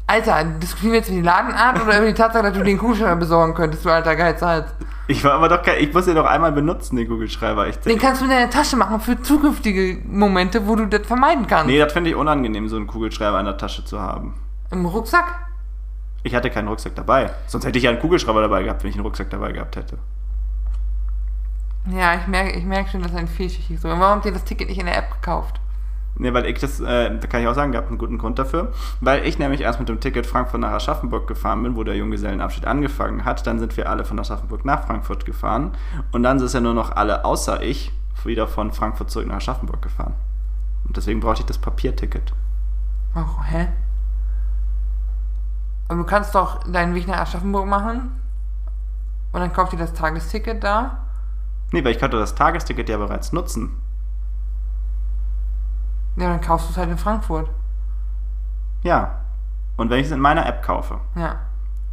Alter, diskutieren wir jetzt über die Ladenart oder über die Tatsache, dass du den Kugelschreiber besorgen könntest, du alter Geizhals? Ich war aber doch kein, ich muss den doch einmal benutzen, den Kugelschreiber. Ich, Den kannst du in deiner Tasche machen für zukünftige Momente, wo du das vermeiden kannst. nee, das finde ich unangenehm, so einen Kugelschreiber in der Tasche zu haben. Im Rucksack? Ich hatte keinen Rucksack dabei. Sonst hätte ich ja einen Kugelschreiber dabei gehabt, wenn ich einen Rucksack dabei gehabt hätte. Ja, ich merke ich merk schon, dass ein Fehlschicht ist. Warum habt ihr das Ticket nicht in der App gekauft? Nee, weil ich das, äh, da kann ich auch sagen, gab einen guten Grund dafür. Weil ich nämlich erst mit dem Ticket Frankfurt nach Aschaffenburg gefahren bin, wo der Junggesellenabschied angefangen hat. Dann sind wir alle von Aschaffenburg nach Frankfurt gefahren. Und dann sind ja nur noch alle außer ich wieder von Frankfurt zurück nach Aschaffenburg gefahren. Und deswegen brauchte ich das Papierticket. Oh, hä? Aber du kannst doch deinen Weg nach Aschaffenburg machen und dann kauft ihr das Tagesticket da. Nee, weil ich konnte das Tagesticket ja bereits nutzen. Ja, dann kaufst du es halt in Frankfurt. Ja. Und wenn ich es in meiner App kaufe. Ja,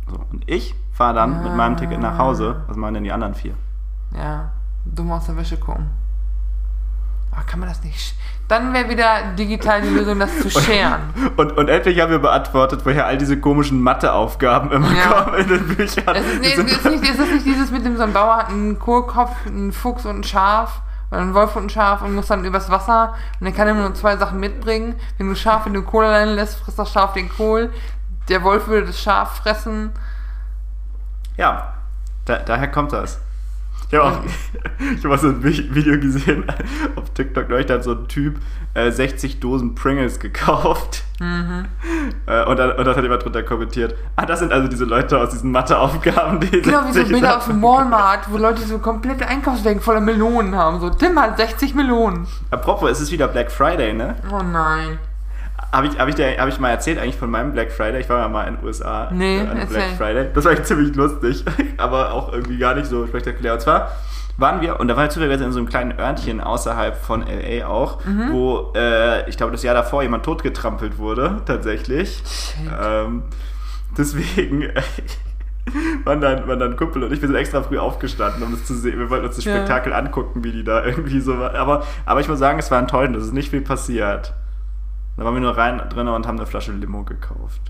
So, und ich fahre dann mit meinem Ticket nach Hause. Was machen denn die anderen vier? ja. Dumm aus der Wäsche gucken. Ach, kann man das nicht? Dann wäre wieder digital die Lösung, das zu scheren. Und, und endlich haben wir beantwortet, woher all diese komischen Matheaufgaben immer Ja. kommen in den Büchern. Es ist, nee, Wir es ist, nicht, es ist nicht dieses mit dem so ein Bauer hat einen Kohlkopf, einen Fuchs und ein Schaf. Oder einen Wolf und ein Schaf und muss dann übers Wasser und dann kann er nur zwei Sachen mitbringen. Wenn du Schaf in den Kohl alleine lässt, frisst das Schaf den Kohl. Der Wolf würde das Schaf fressen. Ja, da, daher kommt das. Ich habe auch ich hab auch so ein Vi- Video gesehen auf TikTok da hat so ein Typ äh, 60 Dosen Pringles gekauft. Mhm. Äh, und, dann, und dann hat jemand drunter kommentiert, ah, das sind also diese Leute aus diesen Matheaufgaben, die Genau wie so 60 Bilder aus dem Walmart, wo Leute so komplette Einkaufswagen voller Melonen haben. So, Tim hat 60 Melonen. Apropos, es ist wieder Black Friday, ne? Oh nein. Habe ich, hab ich, dir- hab ich mal erzählt eigentlich von meinem Black Friday? Ich war ja mal in den USA Nee, äh, an erzähl. Black Friday. Das war echt ziemlich lustig, aber auch irgendwie gar nicht so spektakulär. Und zwar waren wir, und da waren wir zufälligerweise in so einem kleinen Örtchen außerhalb von L.A. auch, Mhm. wo, äh, ich glaube, das Jahr davor jemand totgetrampelt wurde, tatsächlich. Ähm, deswegen waren dann, waren dann Kumpel und ich, wir sind extra früh aufgestanden, um das zu sehen. Wir wollten uns das Ja. Spektakel angucken, wie die da irgendwie so waren. Aber, aber ich muss sagen, es war enttäuschend, es ist nicht viel passiert. Da waren wir nur rein drin und haben eine Flasche Limo gekauft.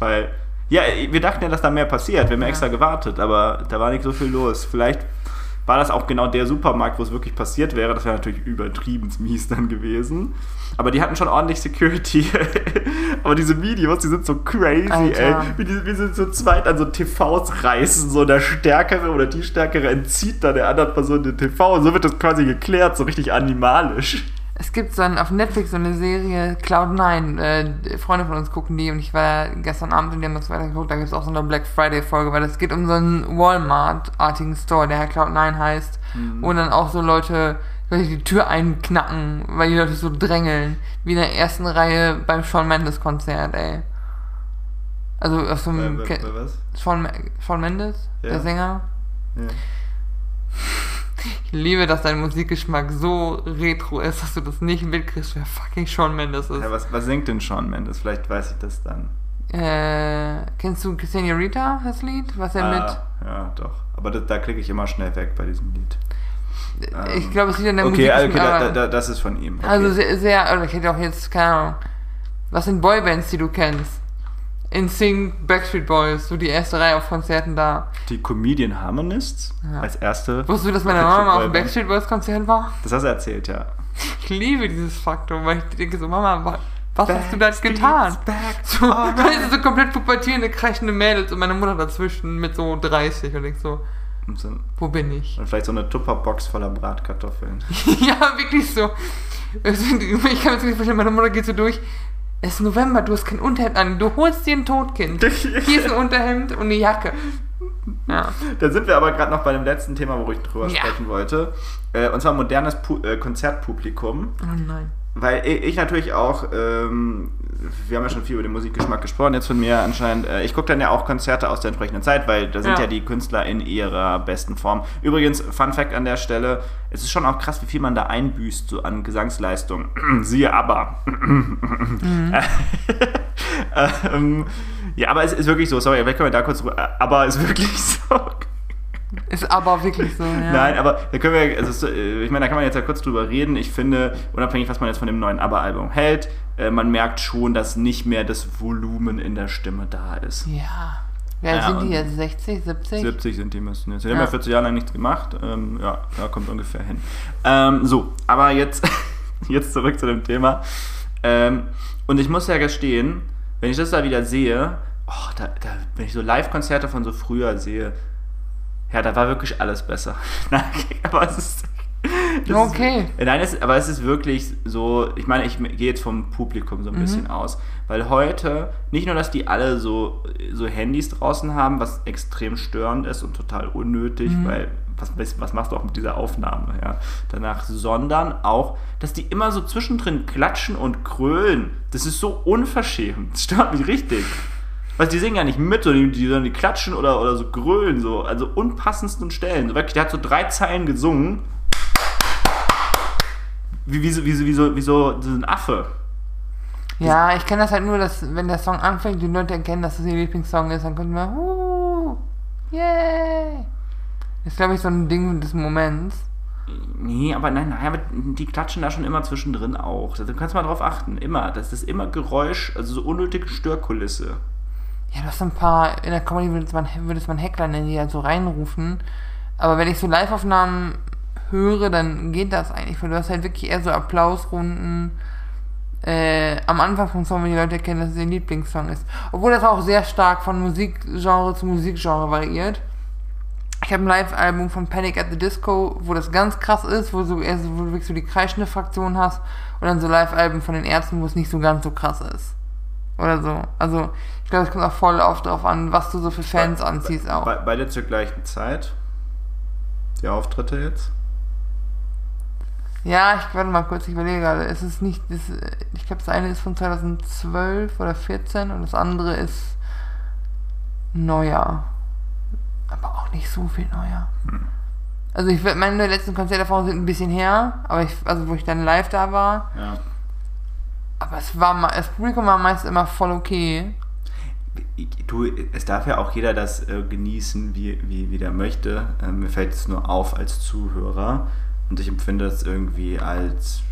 Weil, ja, wir dachten ja, dass da mehr passiert. Wir haben ja. Extra gewartet, aber da war nicht so viel los. Vielleicht war das auch genau der Supermarkt, wo es wirklich passiert wäre. Das wäre natürlich übertrieben mies dann gewesen. Aber die hatten schon ordentlich Security. Aber diese Videos, die sind so crazy, Alter. ey. Wie, die, wie sie zu zweit an so TVs reißen. So der Stärkere oder die Stärkere entzieht dann der anderen Person den TV. Und so wird das quasi geklärt, so richtig animalisch. Es gibt so ein, auf Netflix so eine Serie, Cloud9, äh, Freunde von uns gucken die und ich war gestern Abend und die haben das weitergeguckt, da gibt es auch so eine Black Friday-Folge, weil es geht um so einen Walmart-artigen Store, der Cloud9 heißt, wo dann auch so Leute die Tür einknacken, weil die Leute so drängeln, wie in der ersten Reihe beim Shawn Mendes Konzert, ey. Also auf so einem... Bei- bei- bei was? Shawn, Shawn Mendes, Ja. der Sänger. Ja. Ich liebe, dass dein Musikgeschmack so retro ist, dass du das nicht mitkriegst, wer fucking Shawn Mendes ist. Ja, was, was singt denn Shawn Mendes? Vielleicht weiß ich das dann. Äh, kennst du Senorita, das Lied? Was er mit. Ah, ja, doch. Aber da, da klicke ich immer schnell weg bei diesem Lied. ich ähm, glaube, es liegt an der Okay, Musik. okay da, da, da, das ist von ihm. Okay. Also sehr, sehr, oder ich hätte auch jetzt, keine Ahnung. Was sind Boybands, die du kennst? In Sync, Backstreet Boys, so die erste Reihe auf Konzerten da. die Comedian Harmonists Ja. als erste. Wusstest du, dass meine Mama auf dem. Backstreet Boys Konzert war? Das hast du erzählt, ja. Ich liebe dieses Faktum, weil ich denke so, Mama, wa- was hast du da getan? back, So, alright. weißt du, so komplett pubertierende, kreischende Mädels und meine Mutter dazwischen mit so 30 und ich so, so, wo bin ich? und vielleicht so eine Tupperbox voller Bratkartoffeln. ja, wirklich so. Ich kann mir das nicht vorstellen, meine Mutter geht so durch. Es ist November, du hast kein Unterhemd an. Du holst dir ein Totkind. Hier ist ein Unterhemd und eine Jacke. Ja. Dann sind wir aber gerade noch bei dem letzten Thema, wo ich drüber Ja. sprechen wollte. Äh, und zwar modernes Pu äh, Konzertpublikum. Oh nein. Weil ich, ich natürlich auch, ähm, wir haben ja schon viel über den Musikgeschmack gesprochen, jetzt von mir anscheinend. Äh, ich gucke dann ja auch Konzerte aus der entsprechenden Zeit, weil da sind ja. Ja. die Künstler in ihrer besten Form. Übrigens, Fun Fact an der Stelle: Es ist schon auch krass, wie viel man da einbüßt, so an Gesangsleistung. Siehe aber. ähm, ja, aber es ist wirklich so, sorry, vielleicht können wir da kurz drüber. Aber es ist wirklich so. Ist aber wirklich so, ja. Nein, aber da können wir, also äh, ich meine, da kann man jetzt ja kurz drüber reden. Ich finde, unabhängig, was man jetzt von dem neuen ABBA-Album hält, äh, man merkt schon, dass nicht mehr das Volumen in der Stimme da ist. Ja. Wer Ja, sind die jetzt? 60, 70? 70 sind die müssen jetzt. Die haben Ja. ja 40 Jahre lang nichts gemacht. Ähm, ja, da kommt ungefähr hin. Ähm, so, aber jetzt, jetzt zurück zu dem Thema. Ähm, und ich muss ja gestehen, wenn ich das da wieder sehe, oh, da, da, wenn ich so Live-Konzerte von so früher sehe, ja, da war wirklich alles besser. Nein, aber es ist. Okay. Ist, nein, es, aber es ist wirklich so, ich meine, ich gehe jetzt vom Publikum so ein bisschen aus, weil heute nicht nur, dass die alle so, so Handys draußen haben, was extrem störend ist und total unnötig, weil was, was- was machst du auch mit dieser Aufnahme, ja, danach, sondern auch, dass die immer so zwischendrin klatschen und krölen. Das ist so unverschämt. Das stört mich richtig. Weil die singen ja nicht mit, sondern die, sondern die klatschen oder, oder so grölen, so, also unpassendsten Stellen. So wirklich, der hat so drei Zeilen gesungen. Wie, wie, so- wie, wie, so, wie so, so ein Affe. Ja, ich kenne das halt nur, dass wenn der Song anfängt, die Leute erkennen, dass das ihr Lieblingssong ist, dann kommt man, uh, yay. Ist, glaube ich, so ein Ding des Moments. Nee, aber nein, nein, aber die klatschen da schon immer zwischendrin auch. Du kannst mal drauf achten. Immer. Das ist immer Geräusch, also so unnötige Störkulisse. Ja, du hast ein paar, in der Comedy würde es man, würde es man Heckler nennen, die halt so reinrufen. Aber wenn ich so Live-Aufnahmen höre, dann geht das eigentlich, weil du hast halt wirklich eher so Applausrunden. Äh, am Anfang vom Song, wenn die Leute erkennen, dass es ihr Lieblingssong ist. Obwohl das auch sehr stark von Musikgenre zu Musikgenre variiert. Ich habe ein Live-Album von Panic at the Disco, wo das ganz krass ist, wo, so, eher so, wo du wirklich so die kreischende Fraktion hast. Und dann so Live-Alben von den Ärzten, wo es nicht so ganz so krass ist. Oder so. Also, ich glaube, es kommt auch voll oft drauf an, was du so für Fans Be- anziehst auch. Be beide zur gleichen Zeit. Die Auftritte jetzt. Ja, ich warte mal kurz, ich überlege gerade. Es ist nicht, das, ich glaube, das eine ist von 2012 oder 14 und das andere ist Neujahr. Aber auch nicht so viel Neujahr. Also ich meine letzten Konzerterfahrungen sind ein bisschen her, aber ich, also wo ich dann live da war, Ja. aber es war mal, das Publikum war meist immer voll okay. Du, es darf ja auch jeder das äh, genießen, wie, wie, wie der möchte. Ähm, mir fällt es nur auf als Zuhörer und ich empfinde es irgendwie als.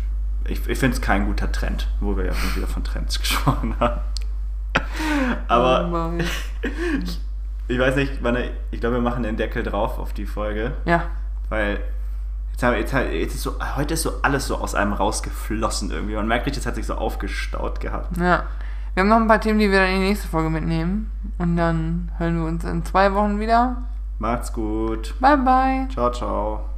Ich, ich finde es kein guter Trend, wo wir ja schon wieder von Trends gesprochen haben. Aber Oh mein. ich weiß nicht, wann, ich glaube, wir machen den Deckel drauf auf die Folge. ja, Weil jetzt, haben, jetzt, jetzt ist so, heute ist so alles so aus einem rausgeflossen irgendwie. Man merkt richtig, es hat sich so aufgestaut gehabt. Ja. Wir haben noch ein paar Themen, die wir dann in die nächste Folge mitnehmen. Und dann hören wir uns in zwei Wochen wieder. Macht's gut. Bye, bye. Ciao, ciao.